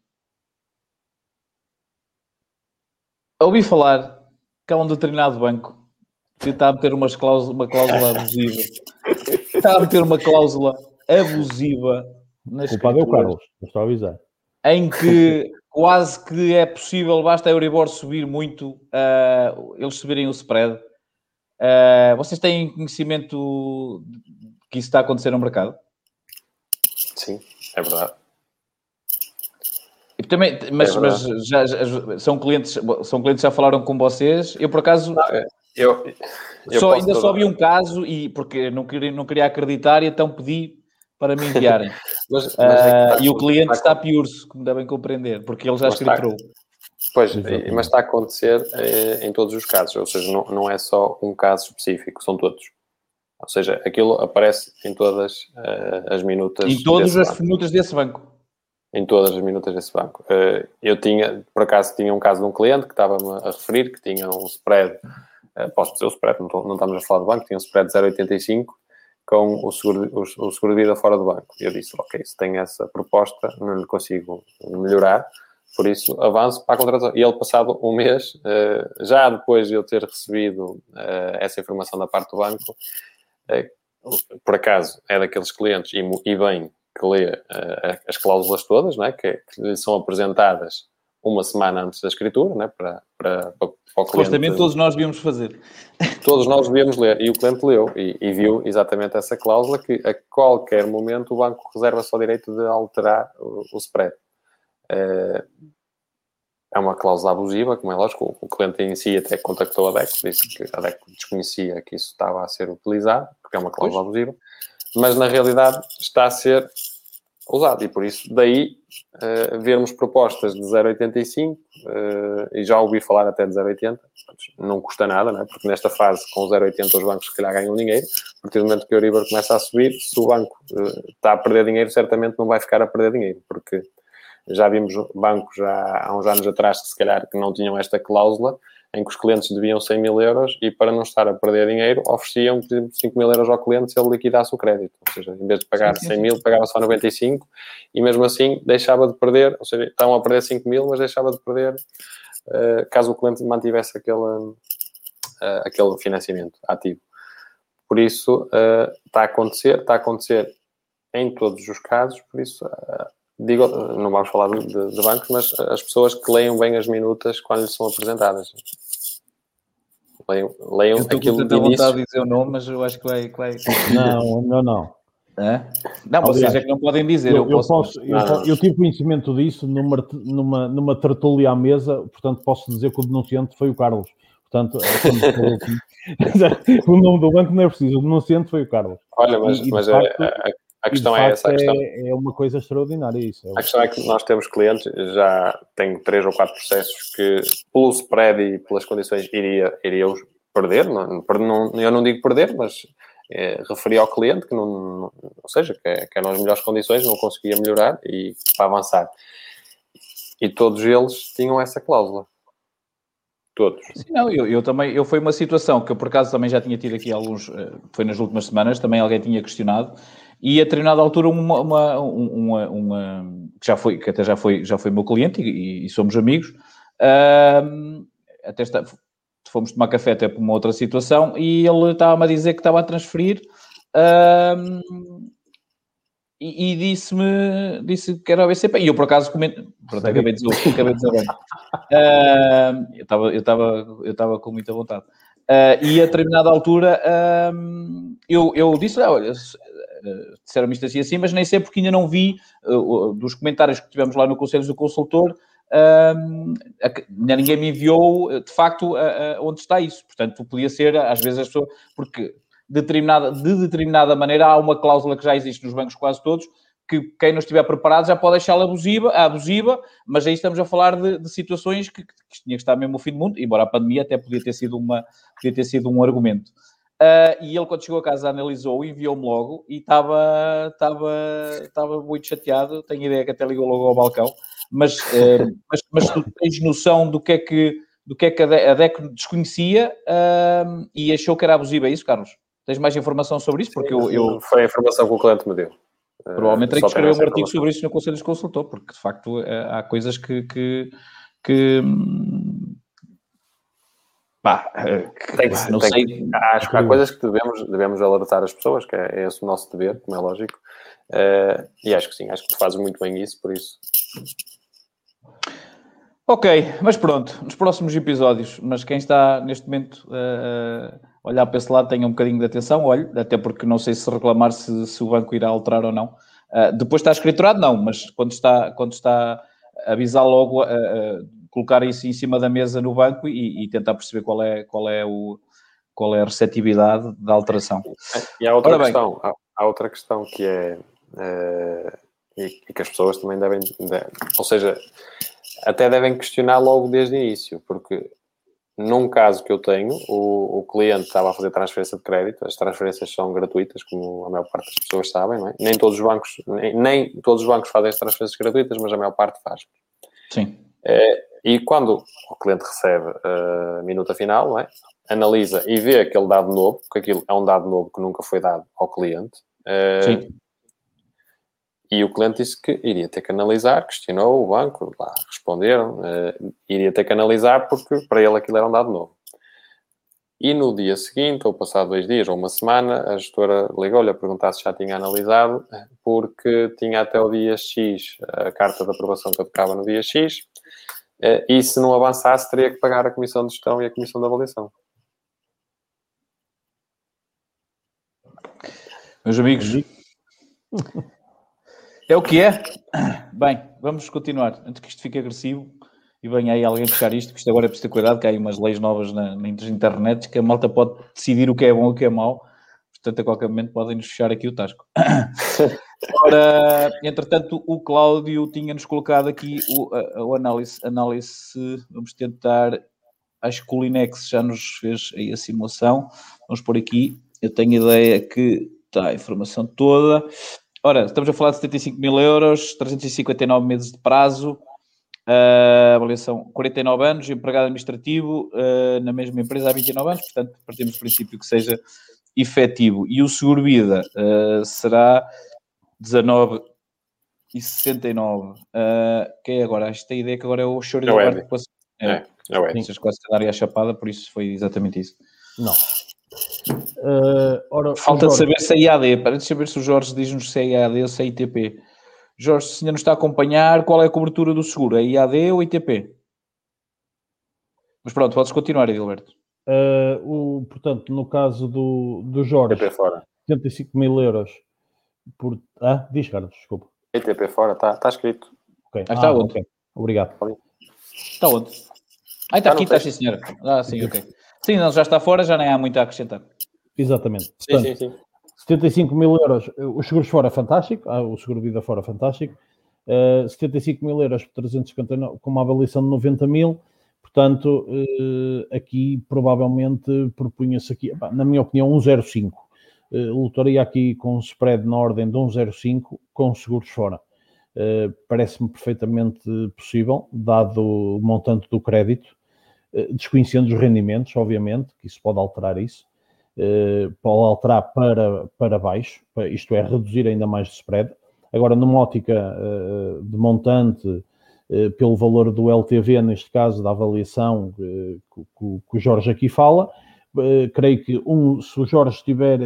Ouvi falar que há um determinado banco que está a meter umas cláusula, uma cláusula abusiva. Está a meter uma cláusula abusiva nas Culpado é o Carlos, estou a avisar. Em que quase que é possível, basta a Euribor subir muito, uh, eles subirem o spread. Uh, vocês têm conhecimento que isso está a acontecer no mercado? Sim, é verdade. E também, mas, é mas já, já, são, clientes, são clientes que já falaram com vocês. Eu, por acaso, é, eu, eu só, ainda só vi um caso e porque não queria, não queria acreditar e então pedi para me enviarem. mas, mas é uh, e o cliente está, está piurso, como devem compreender, porque ele já escriturou. Pois, mas está a acontecer eh, em todos os casos, ou seja, não, não é só um caso específico, são todos. Ou seja, aquilo aparece em todas uh, as minutas. Em todas as banco. minutas desse banco. Em todas as minutas desse banco. Uh, eu tinha, por acaso, tinha um caso de um cliente que estava-me a referir que tinha um spread, uh, posso dizer o spread, não, não estamos a falar do banco, tinha um spread de 0,85 com o seguro, o, o seguro de vida fora do banco. E eu disse, ok, se tem essa proposta, não lhe consigo melhorar, por isso avanço para a contratação. E ele, passado um mês, eh, já depois de eu ter recebido eh, essa informação da parte do banco, eh, por acaso é daqueles clientes, e bem, que lê as cláusulas todas, não é? que, que lhe são apresentadas uma semana antes da escritura, né? para, para, para o cliente. Supostamente todos nós devíamos fazer. Todos nós devíamos ler. E o cliente leu e, e, viu exatamente essa cláusula que a qualquer momento o banco reserva só o direito de alterar o, o spread. É, é uma cláusula abusiva, como é lógico. O cliente em si até contactou a DECO, disse que a DECO desconhecia que isso estava a ser utilizado, porque é uma cláusula pois. abusiva. Mas na realidade está a ser usado. E por isso, daí, uh, vermos propostas de 0,85, uh, e já ouvi falar até de 0,80, não custa nada, né? porque nesta fase, com 0,80, os bancos se calhar ganham dinheiro. A partir do momento que o Euribor começa a subir, se o banco uh, está a perder dinheiro, certamente não vai ficar a perder dinheiro, porque já vimos bancos já há uns anos atrás que se calhar que não tinham esta cláusula, em que os clientes deviam 100 mil euros e para não estar a perder dinheiro ofereciam, por exemplo, 5 mil euros ao cliente se ele liquidasse o crédito. Ou seja, em vez de pagar sim, sim, 100 mil, pagava só 95 e mesmo assim deixava de perder, ou seja, estavam a perder 5 mil, mas deixava de perder uh, caso o cliente mantivesse aquele, uh, aquele financiamento ativo. Por isso, uh, está a acontecer, está a acontecer em todos os casos, por isso digo, não vamos falar de, de, bancos, mas as pessoas que leiam bem as minutas quando lhes são apresentadas. Leiam, leiam eu aquilo que vontade de dizer o nome, mas eu acho que vai... Que vai... Não, não, não. É? Não, Aliás, vocês é que não podem dizer. Eu, eu, posso, posso eu, eu, tive conhecimento disso numa, numa, numa tertúlia à mesa, portanto posso dizer que o denunciante foi o Carlos. Portanto, o nome do banco não é preciso, o denunciante foi o Carlos. Olha, mas, e, mas é, facto, é, a questão é essa. A questão... É, é, uma coisa extraordinária isso. É a questão é que nós temos clientes, já tenho três ou quatro processos que, pelo spread e pelas condições, iria, iria os perder. Não, não, eu não digo perder, mas é, referi ao cliente que não, não ou seja, que, é, que eram as melhores condições, não conseguia melhorar e para avançar. E todos eles tinham essa cláusula. Todos. Sim, não, eu, eu, também, eu foi uma situação que eu por acaso também já tinha tido aqui alguns, eh, foi nas últimas semanas, também alguém tinha questionado, e a determinada altura uma, uma, uma, uma, que já foi, que até já foi, já foi meu cliente e, e somos amigos, uh, até está, fomos tomar café até por uma outra situação e ele estava-me a dizer que estava a transferir uh, e, e disse-me disse que era o BCP. E eu, por acaso, comento. Pronto, acabei de dizer, acabei de dizer bem. Uh, eu estava eu estava eu estava com muita vontade. Uh, e a determinada altura eu, eu disse: olha, disseram-me isto assim assim, mas nem sei porque ainda não vi uh, dos comentários que tivemos lá no Conselho do Consultor. Uh, ninguém me enviou de facto onde está isso, portanto, podia ser às vezes as pessoas, porque determinada, de determinada maneira há uma cláusula que já existe nos bancos quase todos, que quem não estiver preparado já pode deixá-la abusiva, abusiva, mas aí estamos a falar de, de situações que, que, tinha que estar mesmo o fim do mundo, embora a pandemia até podia ter sido, uma, podia ter sido um argumento. Uh, e ele, quando chegou a casa, analisou, enviou-me logo e estava, estava, estava muito chateado. Tenho ideia que até ligou logo ao balcão, mas, uh, mas, mas tu tens noção do que é que do que é que a DEC desconhecia uh, e achou que era abusivo. É isso, Carlos? Tens mais informação sobre isso? Porque eu, eu... Foi a informação que o cliente me deu. Provavelmente terei que escrever um artigo sobre isso no Conselho de Consultor, porque de facto eh, há coisas que. que, que eh, que, tem que, não tem, sei. Acho que há coisas que devemos, devemos alertar as pessoas, que é, é esse o nosso dever, como é lógico. Uh, e acho que sim, acho que tu fazes muito bem isso, por isso. Ok, mas pronto, nos próximos episódios, mas quem está neste momento uh, olhar para esse lado tenha um bocadinho de atenção, olhe, até porque não sei se reclamar se, se o banco irá alterar ou não. Uh, depois está escriturado, não, mas quando está, quando está a avisar logo, uh, colocar isso em cima da mesa no banco e, e, tentar perceber qual é, qual, é o, qual é a receptividade da alteração. E há outra, questão, há, há, outra questão que é, e, e, que as pessoas também devem, devem, ou seja, até devem questionar logo desde o início, porque num caso que eu tenho, o, o, cliente estava a fazer transferência de crédito, as transferências são gratuitas, como a maior parte das pessoas sabem, não é? Nem todos os bancos, nem, nem todos os bancos fazem as transferências gratuitas, mas a maior parte faz. Sim. É, e quando o cliente recebe a minuta final, é? analisa e vê aquele dado novo, porque aquilo é um dado novo que nunca foi dado ao cliente, é, Sim. E o cliente disse que iria ter que analisar, questionou o banco, lá responderam, uh, iria ter que analisar porque para ele aquilo era um dado novo. E no dia seguinte, ou passado dois dias, ou uma semana, a gestora ligou-lhe a perguntar se já tinha analisado, porque tinha até o dia X a carta de aprovação que tocava no dia X, e se não avançasse, teria que pagar a comissão de gestão e a comissão de avaliação. Meus amigos, É o que é. Bem, vamos continuar. Antes que isto fique agressivo e venha aí alguém fechar isto, porque isto agora é preciso ter cuidado, que há aí umas leis novas na, na internet que a malta pode decidir o que é bom e o que é mau. Portanto, a qualquer momento podem-nos fechar aqui o tasco. Ora, entretanto, o Cláudio tinha-nos colocado aqui o, o análise, análise. Vamos tentar. Acho que o Linex já nos fez aí a simulação. Vamos por aqui. Eu tenho ideia que está a informação toda. Ora, estamos a falar de 75 mil euros, 359 meses de prazo, uh, avaliação 49 anos, empregado administrativo uh, na mesma empresa há 29 anos, portanto, partimos do princípio que seja efetivo. E o seguro-vida uh, será 19 e 69. Uh, que é agora? Esta ideia que agora é o choro é o Ed. É, é, é o Ed. Quase que a chapada, por isso foi exatamente isso. Não. Uh, ora, Falta de saber se é IAD, para de saber se o Jorge diz-nos se é IAD ou se é ITP. Jorge, se ainda nos está a acompanhar, qual é a cobertura do seguro? É IAD ou ITP? Mas pronto, podes continuar, Edilberto. Uh, o, portanto, no caso do, do Jorge, ITP fora. 75 mil euros por. Ah, diz, Carlos, desculpa. ITP fora, está tá escrito. Okay. Ah, está ah, onde? Okay. Obrigado. Está onde? Ah, está aqui, está sim, senhora. Ah, sim, ok. Sim, não, já está fora, já nem há muito a acrescentar. Exatamente. Portanto, sim, sim, sim. 75 mil euros, os seguros fora fantástico, ah, o seguro vida fora fantástico, uh, 75 mil euros por 359, com uma avaliação de 90 mil, portanto, uh, aqui provavelmente propunha-se aqui, na minha opinião, 1,05. Uh, lutaria aqui com um spread na ordem de 1,05 com seguros fora. Uh, Parece-me perfeitamente possível, dado o montante do crédito, desconhecendo os rendimentos, obviamente, que isso pode alterar isso, eh, pode alterar para, para baixo, isto é, reduzir ainda mais o spread. Agora, numa ótica eh, de montante, eh, pelo valor do LTV, neste caso, da avaliação que, que o Jorge aqui fala, creio que um, se o Jorge tiver,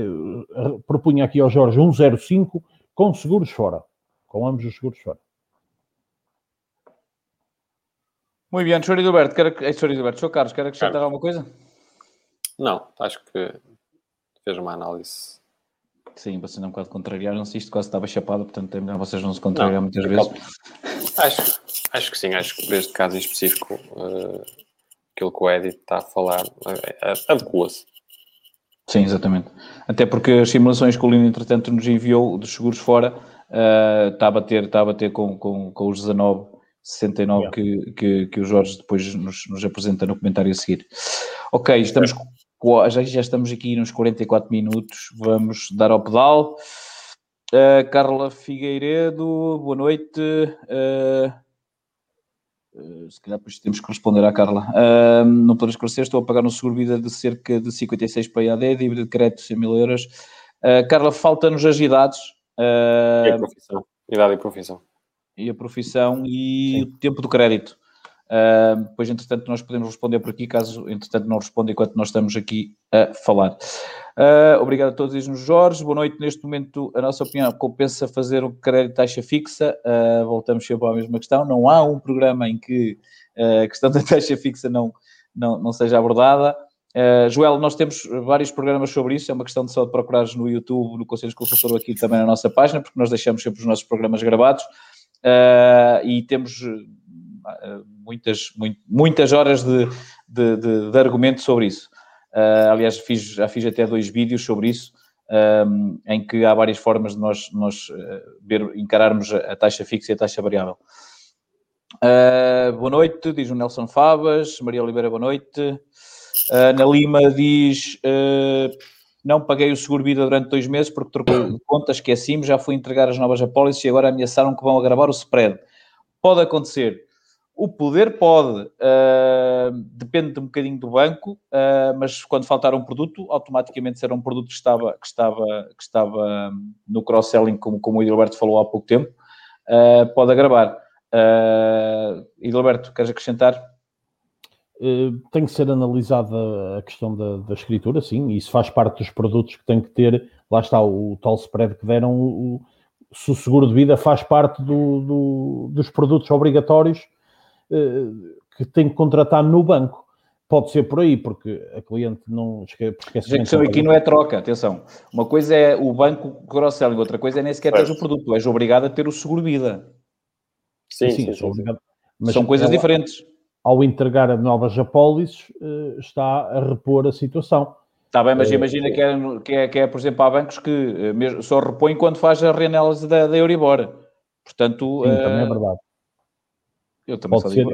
propunha aqui ao Jorge 1,05 com seguros fora, com ambos os seguros fora. Muito bem, Sr. Edilberto, quer, Sr. Edilberto, Sr. Carlos, quer acrescentar alguma coisa? Não, acho que fez uma análise. Sim, vocês um bocado contrariaram-se. Isto quase estava chapado, portanto é melhor vocês não se contrariam muitas vezes. Acho, acho que sim, acho que este caso em específico, uh, aquilo que o Edith está a falar, uh, adequa-se. Sim, exatamente. Até porque as simulações que o Lino, entretanto, nos enviou dos seguros fora, uh, está a bater, está a bater com, com, com os 19, 69 yeah. que, que, que o Jorge depois nos, nos apresenta no comentário a seguir. Ok, estamos já, já estamos aqui nos 44 minutos, vamos dar ao pedal. Uh, Carla Figueiredo, boa noite. Uh, Uh, se calhar depois temos que responder à Carla. Uh, não podemos esclarecer, estou a pagar um seguro-vida de cerca de 56 para a IAD, dívida de crédito 100 mil euros. Uh, Carla, falta-nos as idades. e a profissão. Idade e profissão. E a profissão e Sim. o tempo do crédito. Uh, depois, entretanto, nós podemos responder por aqui, caso, entretanto, não responda enquanto nós estamos aqui a falar. Uh, obrigado a todos, diz-nos Jorge. Boa noite. Neste momento, a nossa opinião compensa fazer o crédito taxa fixa. Uh, voltamos sempre à mesma questão. Não há um programa em que a questão da taxa fixa não, não, não seja abordada. Uh, Joel, nós temos vários programas sobre isso, é uma questão de só de procurares no YouTube, no Conselho de Consultor, aqui também na nossa página, porque nós deixamos sempre os nossos programas gravados uh, e temos muitas, muito, muitas horas de, de, de, de, argumento sobre isso. Uh, aliás, fiz, já fiz até dois vídeos sobre isso, um, em que há várias formas de nós, nós uh, ver, encararmos a, taxa fixa e a taxa variável. Uh, boa noite, diz o Nelson Favas. Maria Oliveira, boa noite. Ana Lima diz: Não paguei o seguro vida durante dois meses porque troquei de conta, esqueci-me, já fui entregar as novas apólices e agora ameaçaram que vão agravar o spread. Pode acontecer. O poder pode, uh, depende de um bocadinho do banco, uh, mas quando faltar um produto, automaticamente será um produto que estava, que estava, que estava no cross-selling, como, como o Edilberto falou há pouco tempo, uh, pode agravar. Uh, Edilberto, queres acrescentar? tem que ser analisada a questão da, da, escritura, sim, isso faz parte dos produtos que tem que ter, lá está o, o tal spread que deram, o, se o seguro de vida faz parte do, do, dos produtos obrigatórios eh, que tem que contratar no banco. Pode ser por aí, porque a cliente não esquece. A questão aqui não é troca, atenção. Uma coisa é o banco cross-selling, outra coisa é nem sequer ter o produto. Tu és obrigado a ter o seguro vida. Sim, sim, sim, sim. obrigado. Mas São coisas ela, diferentes. Ao entregar novas apólices, eh, está a repor a situação. Está bem, mas eh, imagina que é, que é, que é por exemplo, há bancos que só repõem quando faz a reanálise da, da Euribor. Portanto, Sim, também é verdade. Eu também pode ser.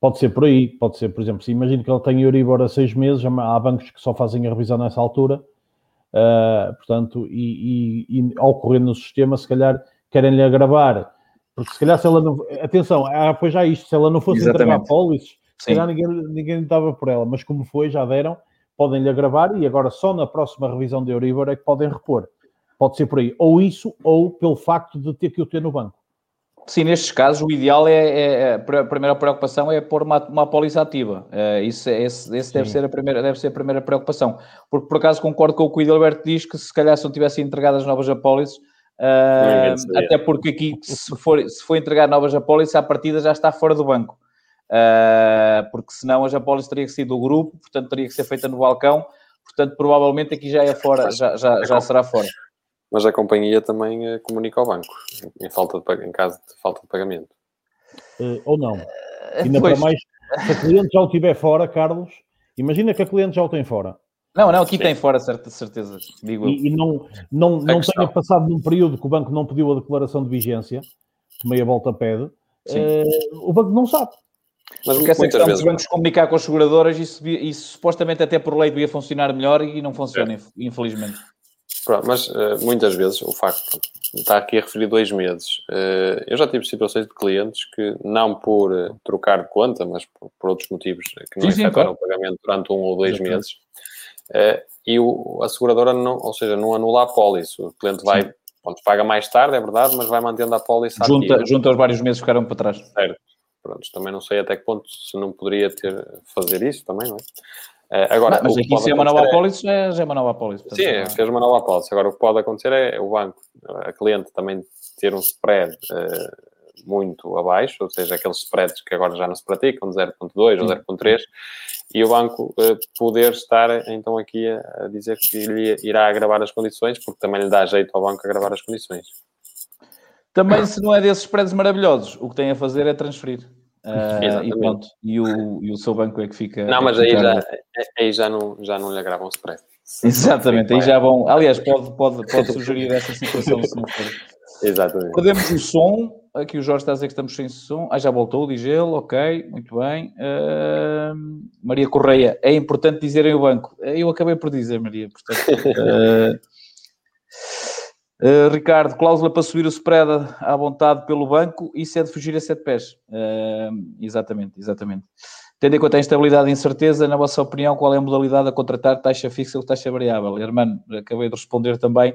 Pode ser por aí, pode ser, por exemplo, se imagino que ele tem Euribor a seis meses, há bancos que só fazem a revisão nessa altura, uh, portanto, e, e, e, ao correr no sistema, se calhar querem-lhe agravar, porque se calhar se ela não. Atenção, ah, pois já isto, se ela não fosse Exatamente. entregar pólices, se calhar ninguém, ninguém dava por ela, mas como foi, já deram, podem-lhe agravar e agora só na próxima revisão de Euribor é que podem repor. Pode ser por aí. Ou isso, ou pelo facto de ter que o ter no banco. Sim, nestes casos o ideal é, é, é a primeira preocupação é pôr uma, uma apólice ativa. É, isso, é, esse, esse deve, ser a primeira, deve ser a primeira preocupação. Porque por acaso concordo com o que o Alberto diz que se calhar se não tivessem entregado as novas apólices, uh, até porque aqui se for, se for entregar novas apólices, a partida já está fora do banco. Uh, porque senão as apólices teria que ser do grupo, portanto teria que ser feita no balcão, portanto provavelmente aqui já é fora, já, já, já será fora mas a companhia também uh, comunica ao banco em, falta de, em caso de falta de pagamento. Uh, ou não. Eh, Ainda para mais, se a cliente já o tiver fora, Carlos, imagina que a cliente já o tem fora. Não, não, aqui Sim. tem fora, certa certeza, digo E, e não, não, não tenha passado num período que o banco não pediu a declaração de vigência, que meia volta pede, uh, o banco não sabe. Mas Porque essa questão vezes... de bancos comunicar com as seguradoras, isso, isso, supostamente até por lei devia funcionar melhor e não funciona, é. infelizmente. Pronto, mas uh, muitas vezes o facto de estar aqui a referir dois meses, uh, eu já tive situações de clientes que, não por uh, trocar de conta, mas por, por outros motivos que não efetuaram o pagamento durante um ou dois sim, meses, e o, a seguradora, não, ou seja, não anula a pólice. O cliente vai, pronto, paga mais tarde, é verdade, mas vai mantendo a pólice junta, ativa. Junta os vários meses que ficaram para trás. Certo. Pronto, também não sei até que ponto se não poderia ter, fazer isso também, não é? Uh, agora, mas aqui se é uma nova apólice, é, já é uma nova apólice. Sim, é, fez uma nova apólice. Agora, o que pode acontecer é o banco, a cliente também ter um spread uh, muito abaixo, ou seja, aqueles spreads que agora já não se praticam, de 0.2 ou 0.3, e o banco uh, poder estar, então, aqui a, a, dizer que ele irá agravar as condições, porque também lhe dá jeito ao banco agravar as condições. Também, se não é desses spreads maravilhosos, o que tem a fazer é transferir. Uh, e pronto, e o, e o seu banco é que fica. Não, mas aí, já, aí já, não, já não lhe agravam o spread. Exatamente, aí já vão. Aliás, pode, pode, pode sugerir essa situação se não for. Exatamente. Perdemos o som. Aqui o Jorge está a dizer que estamos sem som. Ah, já voltou, diz ele. Ok, muito bem. Uh, Maria Correia, é importante dizerem o banco. Eu acabei por dizer, Maria. Portanto, uh, Uh, Ricardo, cláusula para subir o spread à vontade pelo banco, isso é de fugir a sete pés. Uh, exatamente, exatamente. Tendo em conta a instabilidade e incerteza, na vossa opinião, qual é a modalidade a contratar taxa fixa ou taxa variável? Hermano, acabei de responder também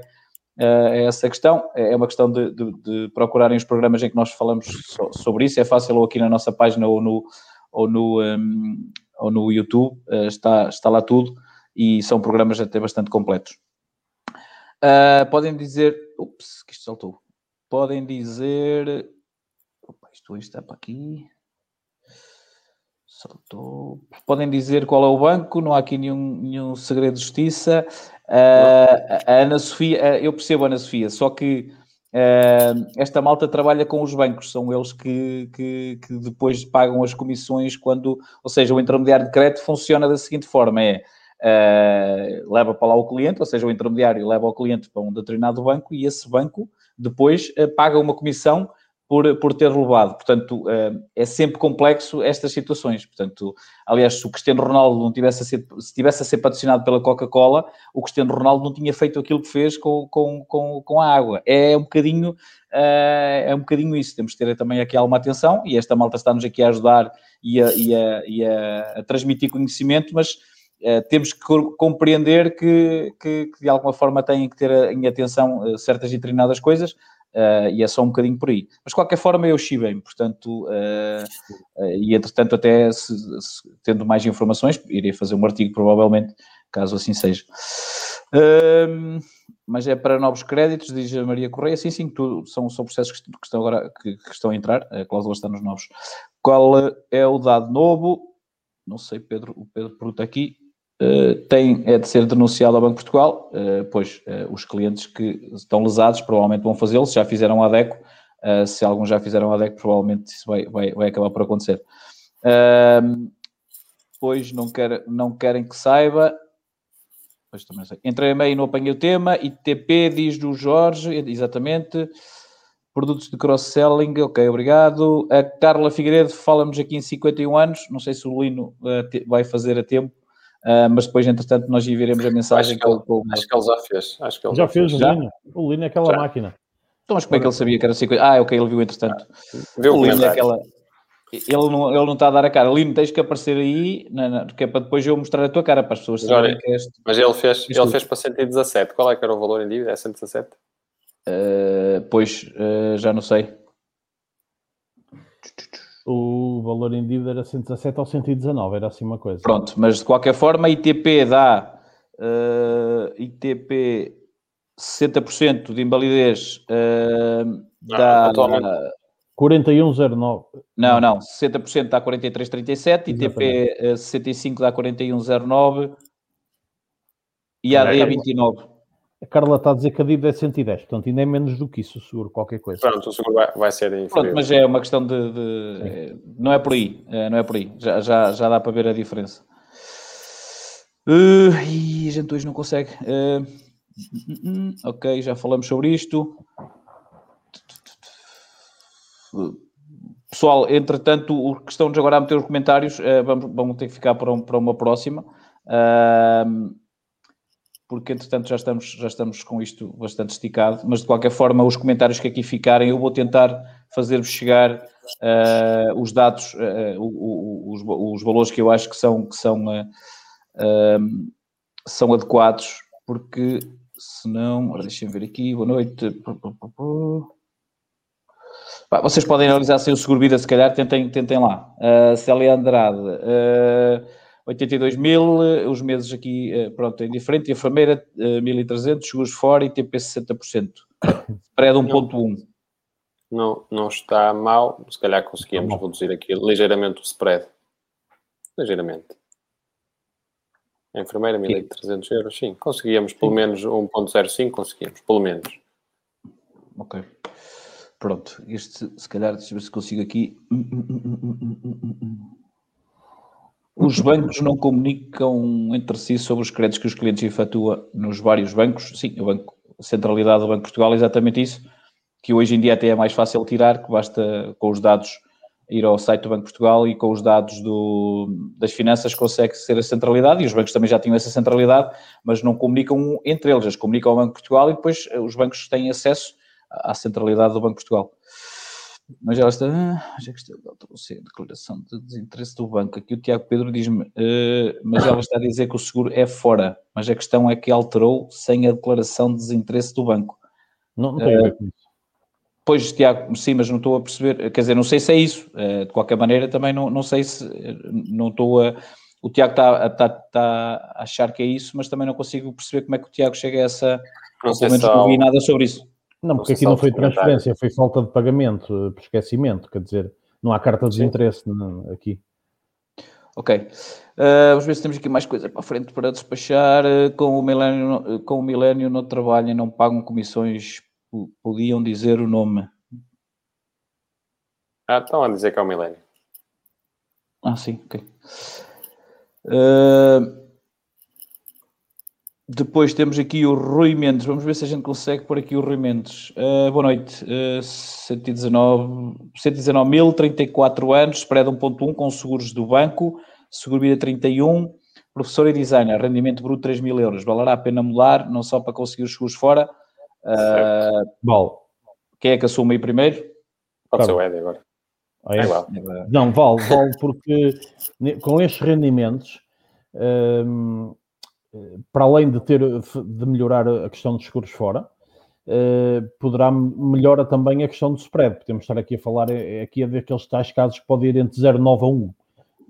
uh, a essa questão. É, é uma questão de, de, de, procurarem os programas em que nós falamos so, sobre isso. É fácil ou aqui na nossa página ou no, ou no, um, ou no YouTube, está, está lá tudo e são programas até bastante completos. Uh, podem dizer. Ups, que isto saltou. Podem dizer. Opa, isto está para aqui. Saltou. Podem dizer qual é o banco, não há aqui nenhum, nenhum segredo de justiça. Uh, a Ana Sofia, eu percebo a Ana Sofia, só que uh, esta malta trabalha com os bancos, são eles que, que, que, depois pagam as comissões quando, ou seja, o intermediário de crédito funciona da seguinte forma: é uh, leva para lá o cliente, ou seja, o intermediário leva o cliente para um determinado banco e esse banco depois paga uma comissão por, por ter levado. Portanto, é sempre complexo estas situações. Portanto, aliás, se o Cristiano Ronaldo não tivesse a ser, se tivesse a ser patrocinado pela Coca-Cola, o Cristiano Ronaldo não tinha feito aquilo que fez com, com, com, com a água. É um bocadinho é um bocadinho isso. Temos que ter também aqui alguma atenção e esta malta está-nos aqui a ajudar e a, e a, e a, a transmitir conhecimento, mas Uh, temos que compreender que, que, que, de alguma forma têm que ter em atenção uh, certas e determinadas coisas, Uh, e é só um bocadinho por aí. Mas de qualquer forma eu chivei portanto, uh, uh, e entretanto até se, se, tendo mais informações, irei fazer um artigo provavelmente, caso assim seja. Ehm, mas é para novos créditos, diz a Maria Correia, sim, sim, tudo, são, são processos que estão agora que, que estão a entrar, a cláusula está nos novos. Qual é o dado novo? Não sei, Pedro, o Pedro pergunta aqui, Uh, tem é de ser denunciado ao Banco de Portugal, uh, pois uh, os clientes que estão lesados provavelmente vão fazê-lo, se já fizeram a DECO, se alguns já fizeram a DECO, provavelmente isso vai, vai, vai acabar por acontecer. pois não, quer, não querem que saiba, pois também sei. Entrei meio e não apanhei o tema, ITP diz do Jorge, exatamente, produtos de cross-selling, ok, obrigado. A Carla Figueiredo fala-nos aqui em 51 anos, não sei se o Lino vai fazer a tempo, Uh, mas depois, entretanto, nós enviaremos a mensagem. Acho que, ele, com... acho que ele já fez. Acho que ele já, já fez, já? o Lino. O Lino é aquela já. máquina. Então, mas como é que ele sabia que era 50? Ah, ok, ele viu entretanto. Viu o Lino é aquela. Ele não, ele não está a dar a cara. Lino, tens que aparecer aí, não, não, que é para depois eu mostrar a tua cara para as pessoas saberem que este. Mas ele fez, ele fez para 117. Qual é que era o valor em dívida? É 117? Uh, pois, uh, já não sei o valor em dívida era 117 ou 119, era assim uma coisa. Pronto, mas de qualquer forma, ITP dá uh, ITP 60% de invalidez uh, dá. Não, 4109. Não, não, 60% dá 4337, ITP uh, 65 dá 4109 e AD é 29. A Carla está a dizer que a dívida é 110, portanto ainda é menos do que isso, o seguro, qualquer coisa. Pronto, o seguro vai, vai ser inferior. Pronto, mas é uma questão de... de é, não é por aí, é, não é por aí. Já, já, já dá para ver a diferença. Uh, e a gente hoje não consegue. Uh, ok, já falamos sobre isto. Pessoal, entretanto, o que estão-nos agora a meter os comentários, uh, vamos, vamos ter que ficar para, um, para uma próxima. Uh, porque entretanto já estamos, já estamos com isto bastante esticado, mas de qualquer forma os comentários que aqui ficarem eu vou tentar fazer-vos chegar uh, os dados, uh, os, os, valores que eu acho que são, que são, uh, são adequados, porque senão, ora deixem ver aqui, boa noite. vocês podem analisar sem o seguro vida, se calhar tentem, tentem lá. Uh, Célia Andrade 82 mil, eh, os meses aqui, eh, pronto, é diferente, enfermeira 1.300, eh, seguros fora e TP 60%. Spread 1.1. Não, não está mal, se calhar conseguimos não. reduzir aqui ligeiramente o spread. Ligeiramente. A enfermeira 1.300 euros, sim, conseguíamos pelo menos 1.05, conseguimos, pelo menos. Ok. Pronto, este, se calhar, deixa eu ver se consigo aqui. Os bancos não comunicam entre si sobre os créditos que os clientes efetuam nos vários bancos. Sim, o banco, a centralidade do Banco de Portugal é exatamente isso, que hoje em dia até é mais fácil tirar, que basta com os dados ir ao site do Banco de Portugal e com os dados do, das finanças consegue ser a centralidade e os bancos também já tinham essa centralidade, mas não comunicam entre eles, eles comunicam ao Banco de Portugal e depois os bancos têm acesso à centralidade do Banco de Portugal. Mas ela está. Ah, já que está a declaração de desinteresse do banco. Aqui o Tiago Pedro diz-me, uh, mas ela está a dizer que o seguro é fora. Mas a questão é que alterou sem a declaração de desinteresse do banco. Não, não tem a ver com isso. Pois, Tiago, sim, mas não estou a perceber, quer dizer, não sei se é isso, eh, de qualquer maneira também não, não sei se, não estou a, o Tiago está, está, está a achar que é isso, mas também não consigo perceber como é que o Tiago chega a essa, não pelo menos não vi nada sobre isso. Não, porque aqui não foi transferência, foi falta de pagamento, eh, por esquecimento, quer dizer, não há carta de desinteresse aqui. Ok. Uh, vamos ver se temos aqui mais coisa para a frente para despachar. Uh, com o Milênio, com o no trabalho não pagam comissões podiam dizer o nome. Ah, estão a dizer que é o Milênio. Ah, sim, ok. Uh, depois temos aqui o Rui Mendes. Vamos ver se a gente consegue pôr aqui o Rui Mendes. Uh, boa noite. Uh, 119, 119.034 anos, spread 1.1 com seguros do banco, seguro vida 31, professor e designer, rendimento bruto 3 mil euros. Valerá a pena mudar, não só para conseguir os seguros fora, Uh, vale. Quem é que assume aí primeiro? Pode tá ser o Ed agora. Ah, é? É não, vale, vale, porque com estes rendimentos, um, para além de ter de melhorar a questão dos seguros fora, uh, poderá melhora também a questão do spread. Podemos estar aqui a falar é, é aqui a ver aqueles tais casos que podem ir entre 0,9 a 1.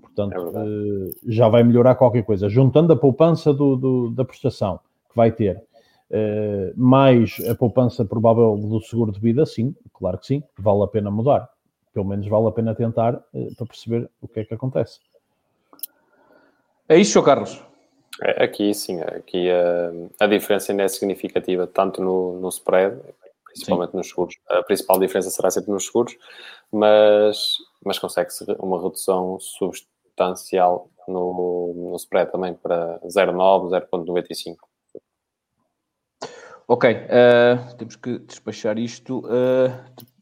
Portanto, é uh, já vai melhorar qualquer coisa. Juntando a poupança do, do, da prestação que vai ter Uh, mais a poupança provável do seguro de vida, sim, claro que sim, vale a pena mudar. Pelo menos vale a pena tentar uh, para perceber o que é que acontece. É isso, Sr. Carlos? É, aqui, sim, aqui a, a diferença ainda é significativa, tanto no, no spread, principalmente sim. nos seguros. A principal diferença será sempre nos seguros, mas, mas consegue-se uma redução substancial no, no spread também para 0,9, 0,95. Ok, uh, temos que despachar isto. Uh,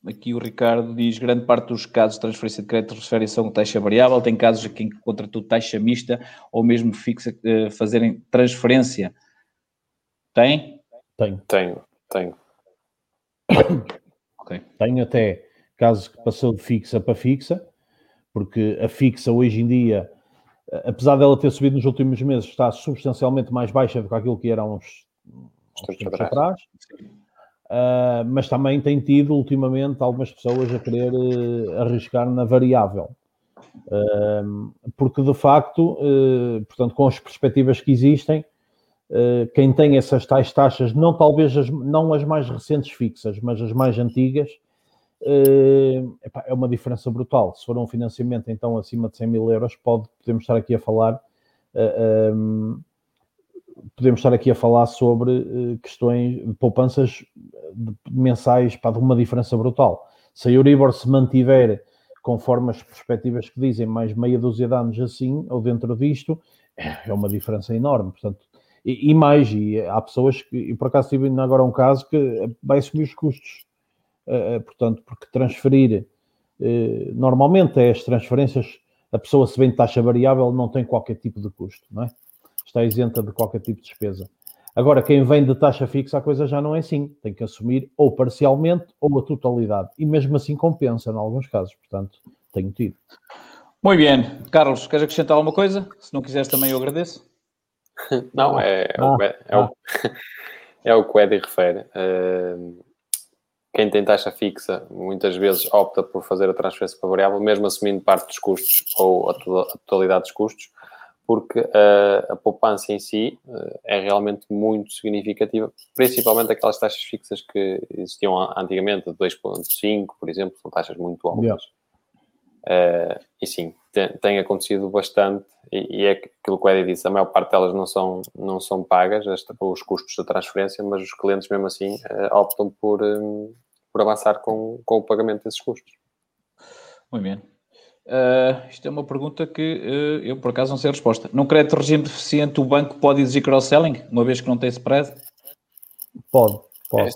aqui o Ricardo diz: grande parte dos casos de transferência de crédito referem-se a taxa variável. Tem casos aqui em que contratou taxa mista ou mesmo fixa uh, fazerem transferência. Tem? Tenho. Tenho, tenho. okay. Tenho até casos que passou de fixa para fixa, porque a fixa hoje em dia, apesar dela ter subido nos últimos meses, está substancialmente mais baixa do que aquilo que era há uns tempos atrás. Uh, mas também tem tido ultimamente algumas pessoas a querer uh, arriscar na variável. Uh, porque de facto, portanto, com as perspectivas que existem, quem tem essas tais taxas, não talvez as, não as mais recentes fixas, mas as mais antigas, é uma diferença brutal. Se for um financiamento então acima de 100 mil euros, pode, podemos estar aqui a falar podemos estar aqui a falar sobre uh, questões de poupanças mensais para de uma diferença brutal. Se a Euribor se mantiver conforme as perspectivas que dizem, mais meia dúzia de anos assim, ou dentro disto, é uma diferença enorme. Portanto, e, e mais, e há pessoas que, e por acaso tive agora um caso que vai assumir os custos. Uh, portanto, porque transferir, uh, normalmente é as transferências, a pessoa se vem de taxa variável não tem qualquer tipo de custo, não é? Está isenta de qualquer tipo de despesa. Agora, quem vem de taxa fixa, a coisa já não é assim. Tem que assumir ou parcialmente ou a totalidade. E mesmo assim compensa, em alguns casos. Portanto, tenho tido. Muito bem. Carlos, queres acrescentar alguma coisa? Se não quiseres, também eu agradeço. Não, é, é, ah, o, é, ah. o, é o que o Eddie refere. Uh, quem tem taxa fixa muitas vezes opta por fazer a transferência para variável, mesmo assumindo parte dos custos ou a totalidade dos custos porque uh, a poupança em si uh, é realmente muito significativa, principalmente aquelas taxas fixas que existiam antigamente, de 2,5, por exemplo, são taxas muito altas. Yeah. Uh, e sim, tem, tem, acontecido bastante, e, e, é aquilo que o Eddie disse, a maior parte delas não são, não são pagas, os custos da transferência, mas os clientes mesmo assim optam por, um, por avançar com, com o pagamento desses custos. Muito bem. Uh, isto é uma pergunta que uh, eu, por acaso, não sei a resposta. Num crédito regime deficiente, o banco pode exigir cross-selling, uma vez que não tem spread? Pode, pode.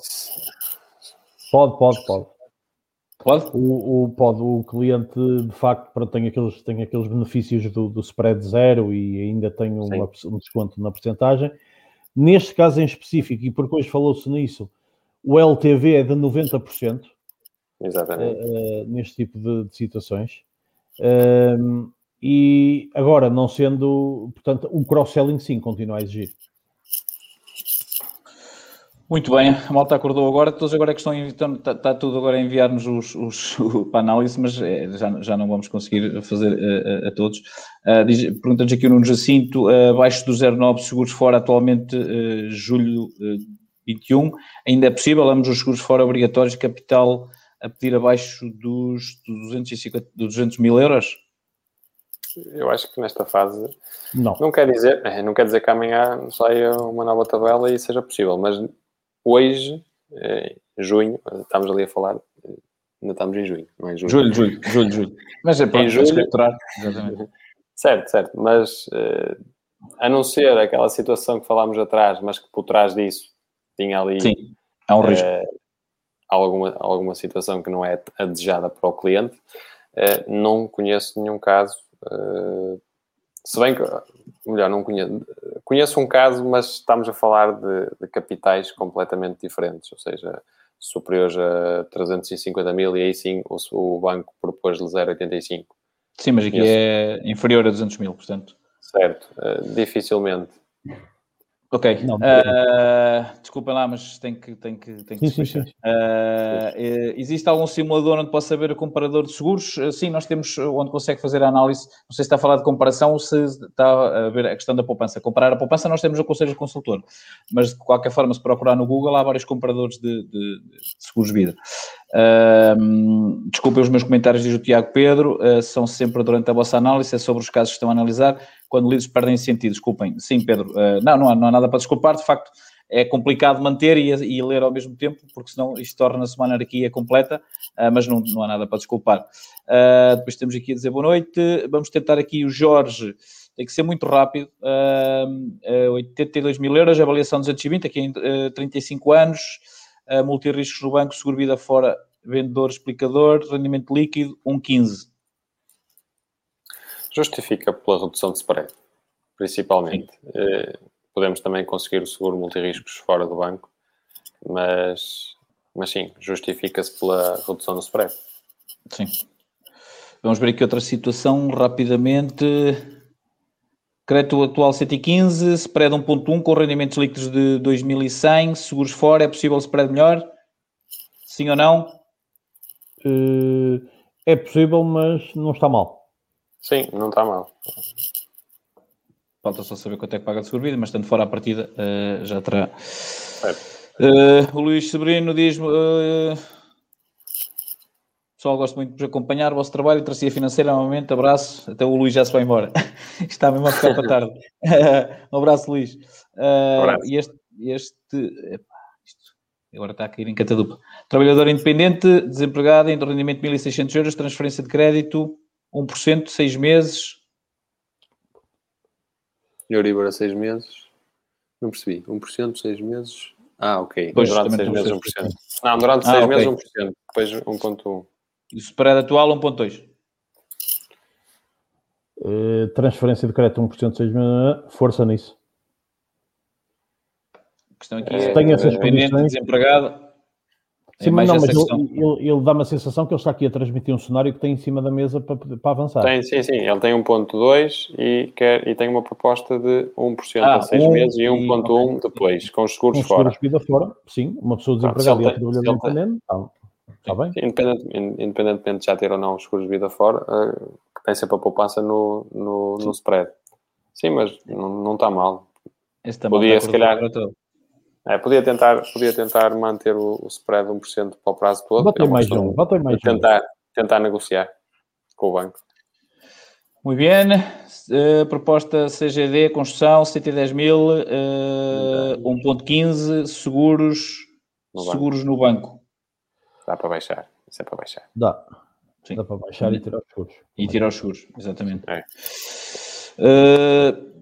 Pode, pode, pode. Pode? O, o, pode, o cliente de facto para, tem, aqueles, tem aqueles benefícios do, do spread zero e ainda tem uma, um desconto na porcentagem. Neste caso em específico, e porque hoje falou-se nisso, o LTV é de 90%. Exatamente. Uh, neste tipo de, de situações. Uh, e agora, não sendo, portanto, o cross-selling sim continua a exigir. Muito bem, a malta acordou agora, todos agora é que estão está, está tudo agora a enviar-nos os, os, para análise, mas é, já, já não vamos conseguir fazer a, a, a todos. Uh, Pergunta-nos aqui o Nuno Jacinto, uh, abaixo do 0,9 seguros fora atualmente uh, julho uh, 21, ainda é possível, ambos os seguros fora obrigatórios capital a pedir abaixo dos 250, dos 200 mil euros? Eu acho que nesta fase não. não quer dizer, não quer dizer que amanhã saia uma nova tabela e seja possível, mas hoje, em junho, estamos ali a falar, ainda estamos em junho, não é em julho. Julho, julho, julho. Mas é para em julho, exatamente. Certo, certo, mas a não ser aquela situação que falámos atrás, mas que por trás disso tinha ali Sim, há um risco. Uh, alguma, alguma situação que não é a desejada para o cliente, uh, não conheço nenhum caso se bem que, melhor, não conheço. Conheço um caso, mas estamos a falar de, de capitais completamente diferentes, ou seja, superiores a 350 mil e aí sim o, o banco propôs-lhe 0,85. Sim, mas aqui é inferior a 200 mil, portanto. Certo, uh, dificilmente. Ok. Não, uh, desculpem lá, mas tem que, tem que, tem que sim, sim, sim. Uh, existe algum simulador onde possa ver o comparador de seguros? Uh, sim, nós temos onde consegue fazer a análise. Não sei se está a falar de comparação ou se está a ver a questão da poupança. Comparar a poupança, nós temos o Conselho Consultor, mas de qualquer forma, se procurar no Google, há vários comparadores de, de, de seguros de vida. Uh, desculpem os meus comentários, diz o Tiago Pedro, são sempre durante a vossa análise, é sobre os casos que estão a analisar. Quando lidos perdem sentido, desculpem. Sim, Pedro, uh, não, não há, não há nada para desculpar, de facto é complicado manter e, e ler ao mesmo tempo, porque senão isto torna-se uma anarquia completa, uh, mas não, não há nada para desculpar. Uh, depois temos aqui a dizer boa noite, vamos tentar aqui o Jorge, tem que ser muito rápido, uh, 82 mil euros, avaliação 220, aqui em 35 anos, multirriscos no banco, seguro vida fora, vendedor, explicador, rendimento líquido, 1,15 justifica pela redução de spread, principalmente. Eh, podemos também conseguir o seguro multiriscos fora do banco, mas, mas sim, justifica-se pela redução do spread. Sim. Vamos ver aqui outra situação rapidamente. Crédito atual 115, spread 1.1 com rendimentos líquidos de 2100, seguros fora, é possível spread melhor? Sim ou não? Eh, é possível, mas não está mal. Sim, não está mal. Falta só saber quanto é que paga de seguro vida, mas estando fora a partida uh, já terá. Uh, o Luís Severino diz-me. Uh, pessoal, gosto muito de acompanhar o vosso trabalho tracia financeira. Novamente, abraço. Até o Luís já se vai embora. Está mesmo a ficar para tarde. um abraço, Luís. Uh, um abraço. E este. este epá, isto, agora está a cair em catadupa. Trabalhador independente, desempregado, em rendimento de 1.600 euros, transferência de crédito 1%, 6 meses. Euribor a 6 meses. Não percebi. 1%, 6 meses. Ah, ok. Pois, durante 6 meses, 1%. Não, durante 6 ah, meses, okay. 1%. Depois 1,1%. E o spread atual, 1,2%. Uh, transferência de crédito 1%, 6 meses. Força nisso. A questão aqui é, tem essas condições. desempregado Sim, é mas não, mas ele, ele, ele, dá uma sensação que ele está aqui a transmitir um cenário que tem em cima da mesa para, para avançar. Tem, sim, sim. Ele tem 1.2 e, quer, e tem uma proposta de 1% ah, a 6 um, meses e 1.1 okay. depois, com os seguros com fora. Com vida fora, sim. Uma pessoa desempregada e a trabalhador independente, está, está bem. Independentemente, independentemente de já ter ou não os seguros de vida fora, uh, tem sempre a poupança no, no, no spread. Sim, mas não, não está mal. Podia, se calhar... É, podia, tentar, podia tentar manter o, o spread 1% para o prazo todo. Bota é mais um, bota mais tentar, um. Tentar negociar com o banco. Muito bem. Uh, proposta CGD, construção, 110 mil, uh, 1.15, seguros, no seguros no banco. Dá para baixar. Isso é para baixar. Dá. Sim. Dá para baixar e tirar os seguros. E tirar os seguros, exatamente. É. Uh,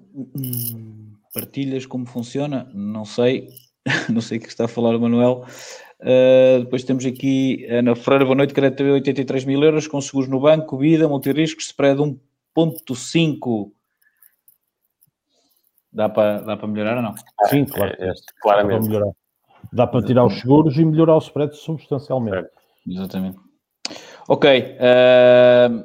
partilhas, como funciona? Não sei. não sei o que está a falar o Manuel. Uh, depois temos aqui Ana Ferreira, boa noite, crédito TV 83 mil euros, com seguros no banco, vida, multiriscos, spread 1.5. Dá para, dá para melhorar ou não? Sim, claro. É, é, claramente. Dá para, tirar os seguros e melhorar o spread substancialmente. Exatamente. Ok. Uh,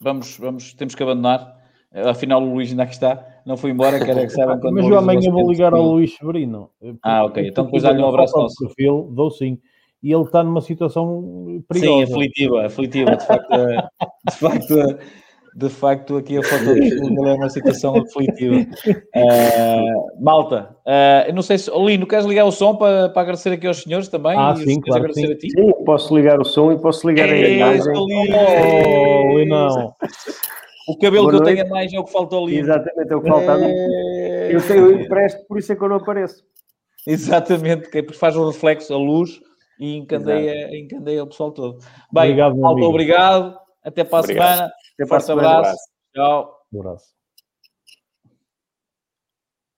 vamos, vamos, temos que abandonar. Afinal, o Luís ainda aqui está. Não foi embora, quero que saibam quando Mas eu amanhã vou ligar ao Luís Severino. Ah, ok. Então depois dá-lhe um abraço nosso. Perfil, dou sim. E ele está numa situação perigosa. Sim, aflitiva, aflitiva. De facto, de facto de facto, aqui a foto do é uma situação aflitiva. Uh, malta, uh, eu não sei se. Lino, queres ligar o som para, para agradecer aqui aos senhores também? Ah, sim, claro. Agradecer sim. a ti? Sim, posso ligar o som e posso ligar Ei, a imagem. Oh, Linão. O cabelo Boa que noite. eu tenho a mais é o que falta ali. Exatamente, é o que falta ali. É... Eu tenho o empresto, por isso é que eu não apareço. Exatamente, que faz o reflexo, a luz e encandeia, encandeia o pessoal todo. Bem, obrigado, malta, obrigado. Até para a obrigado. semana. Até para a semana. Abraço. Tchau. Um abraço.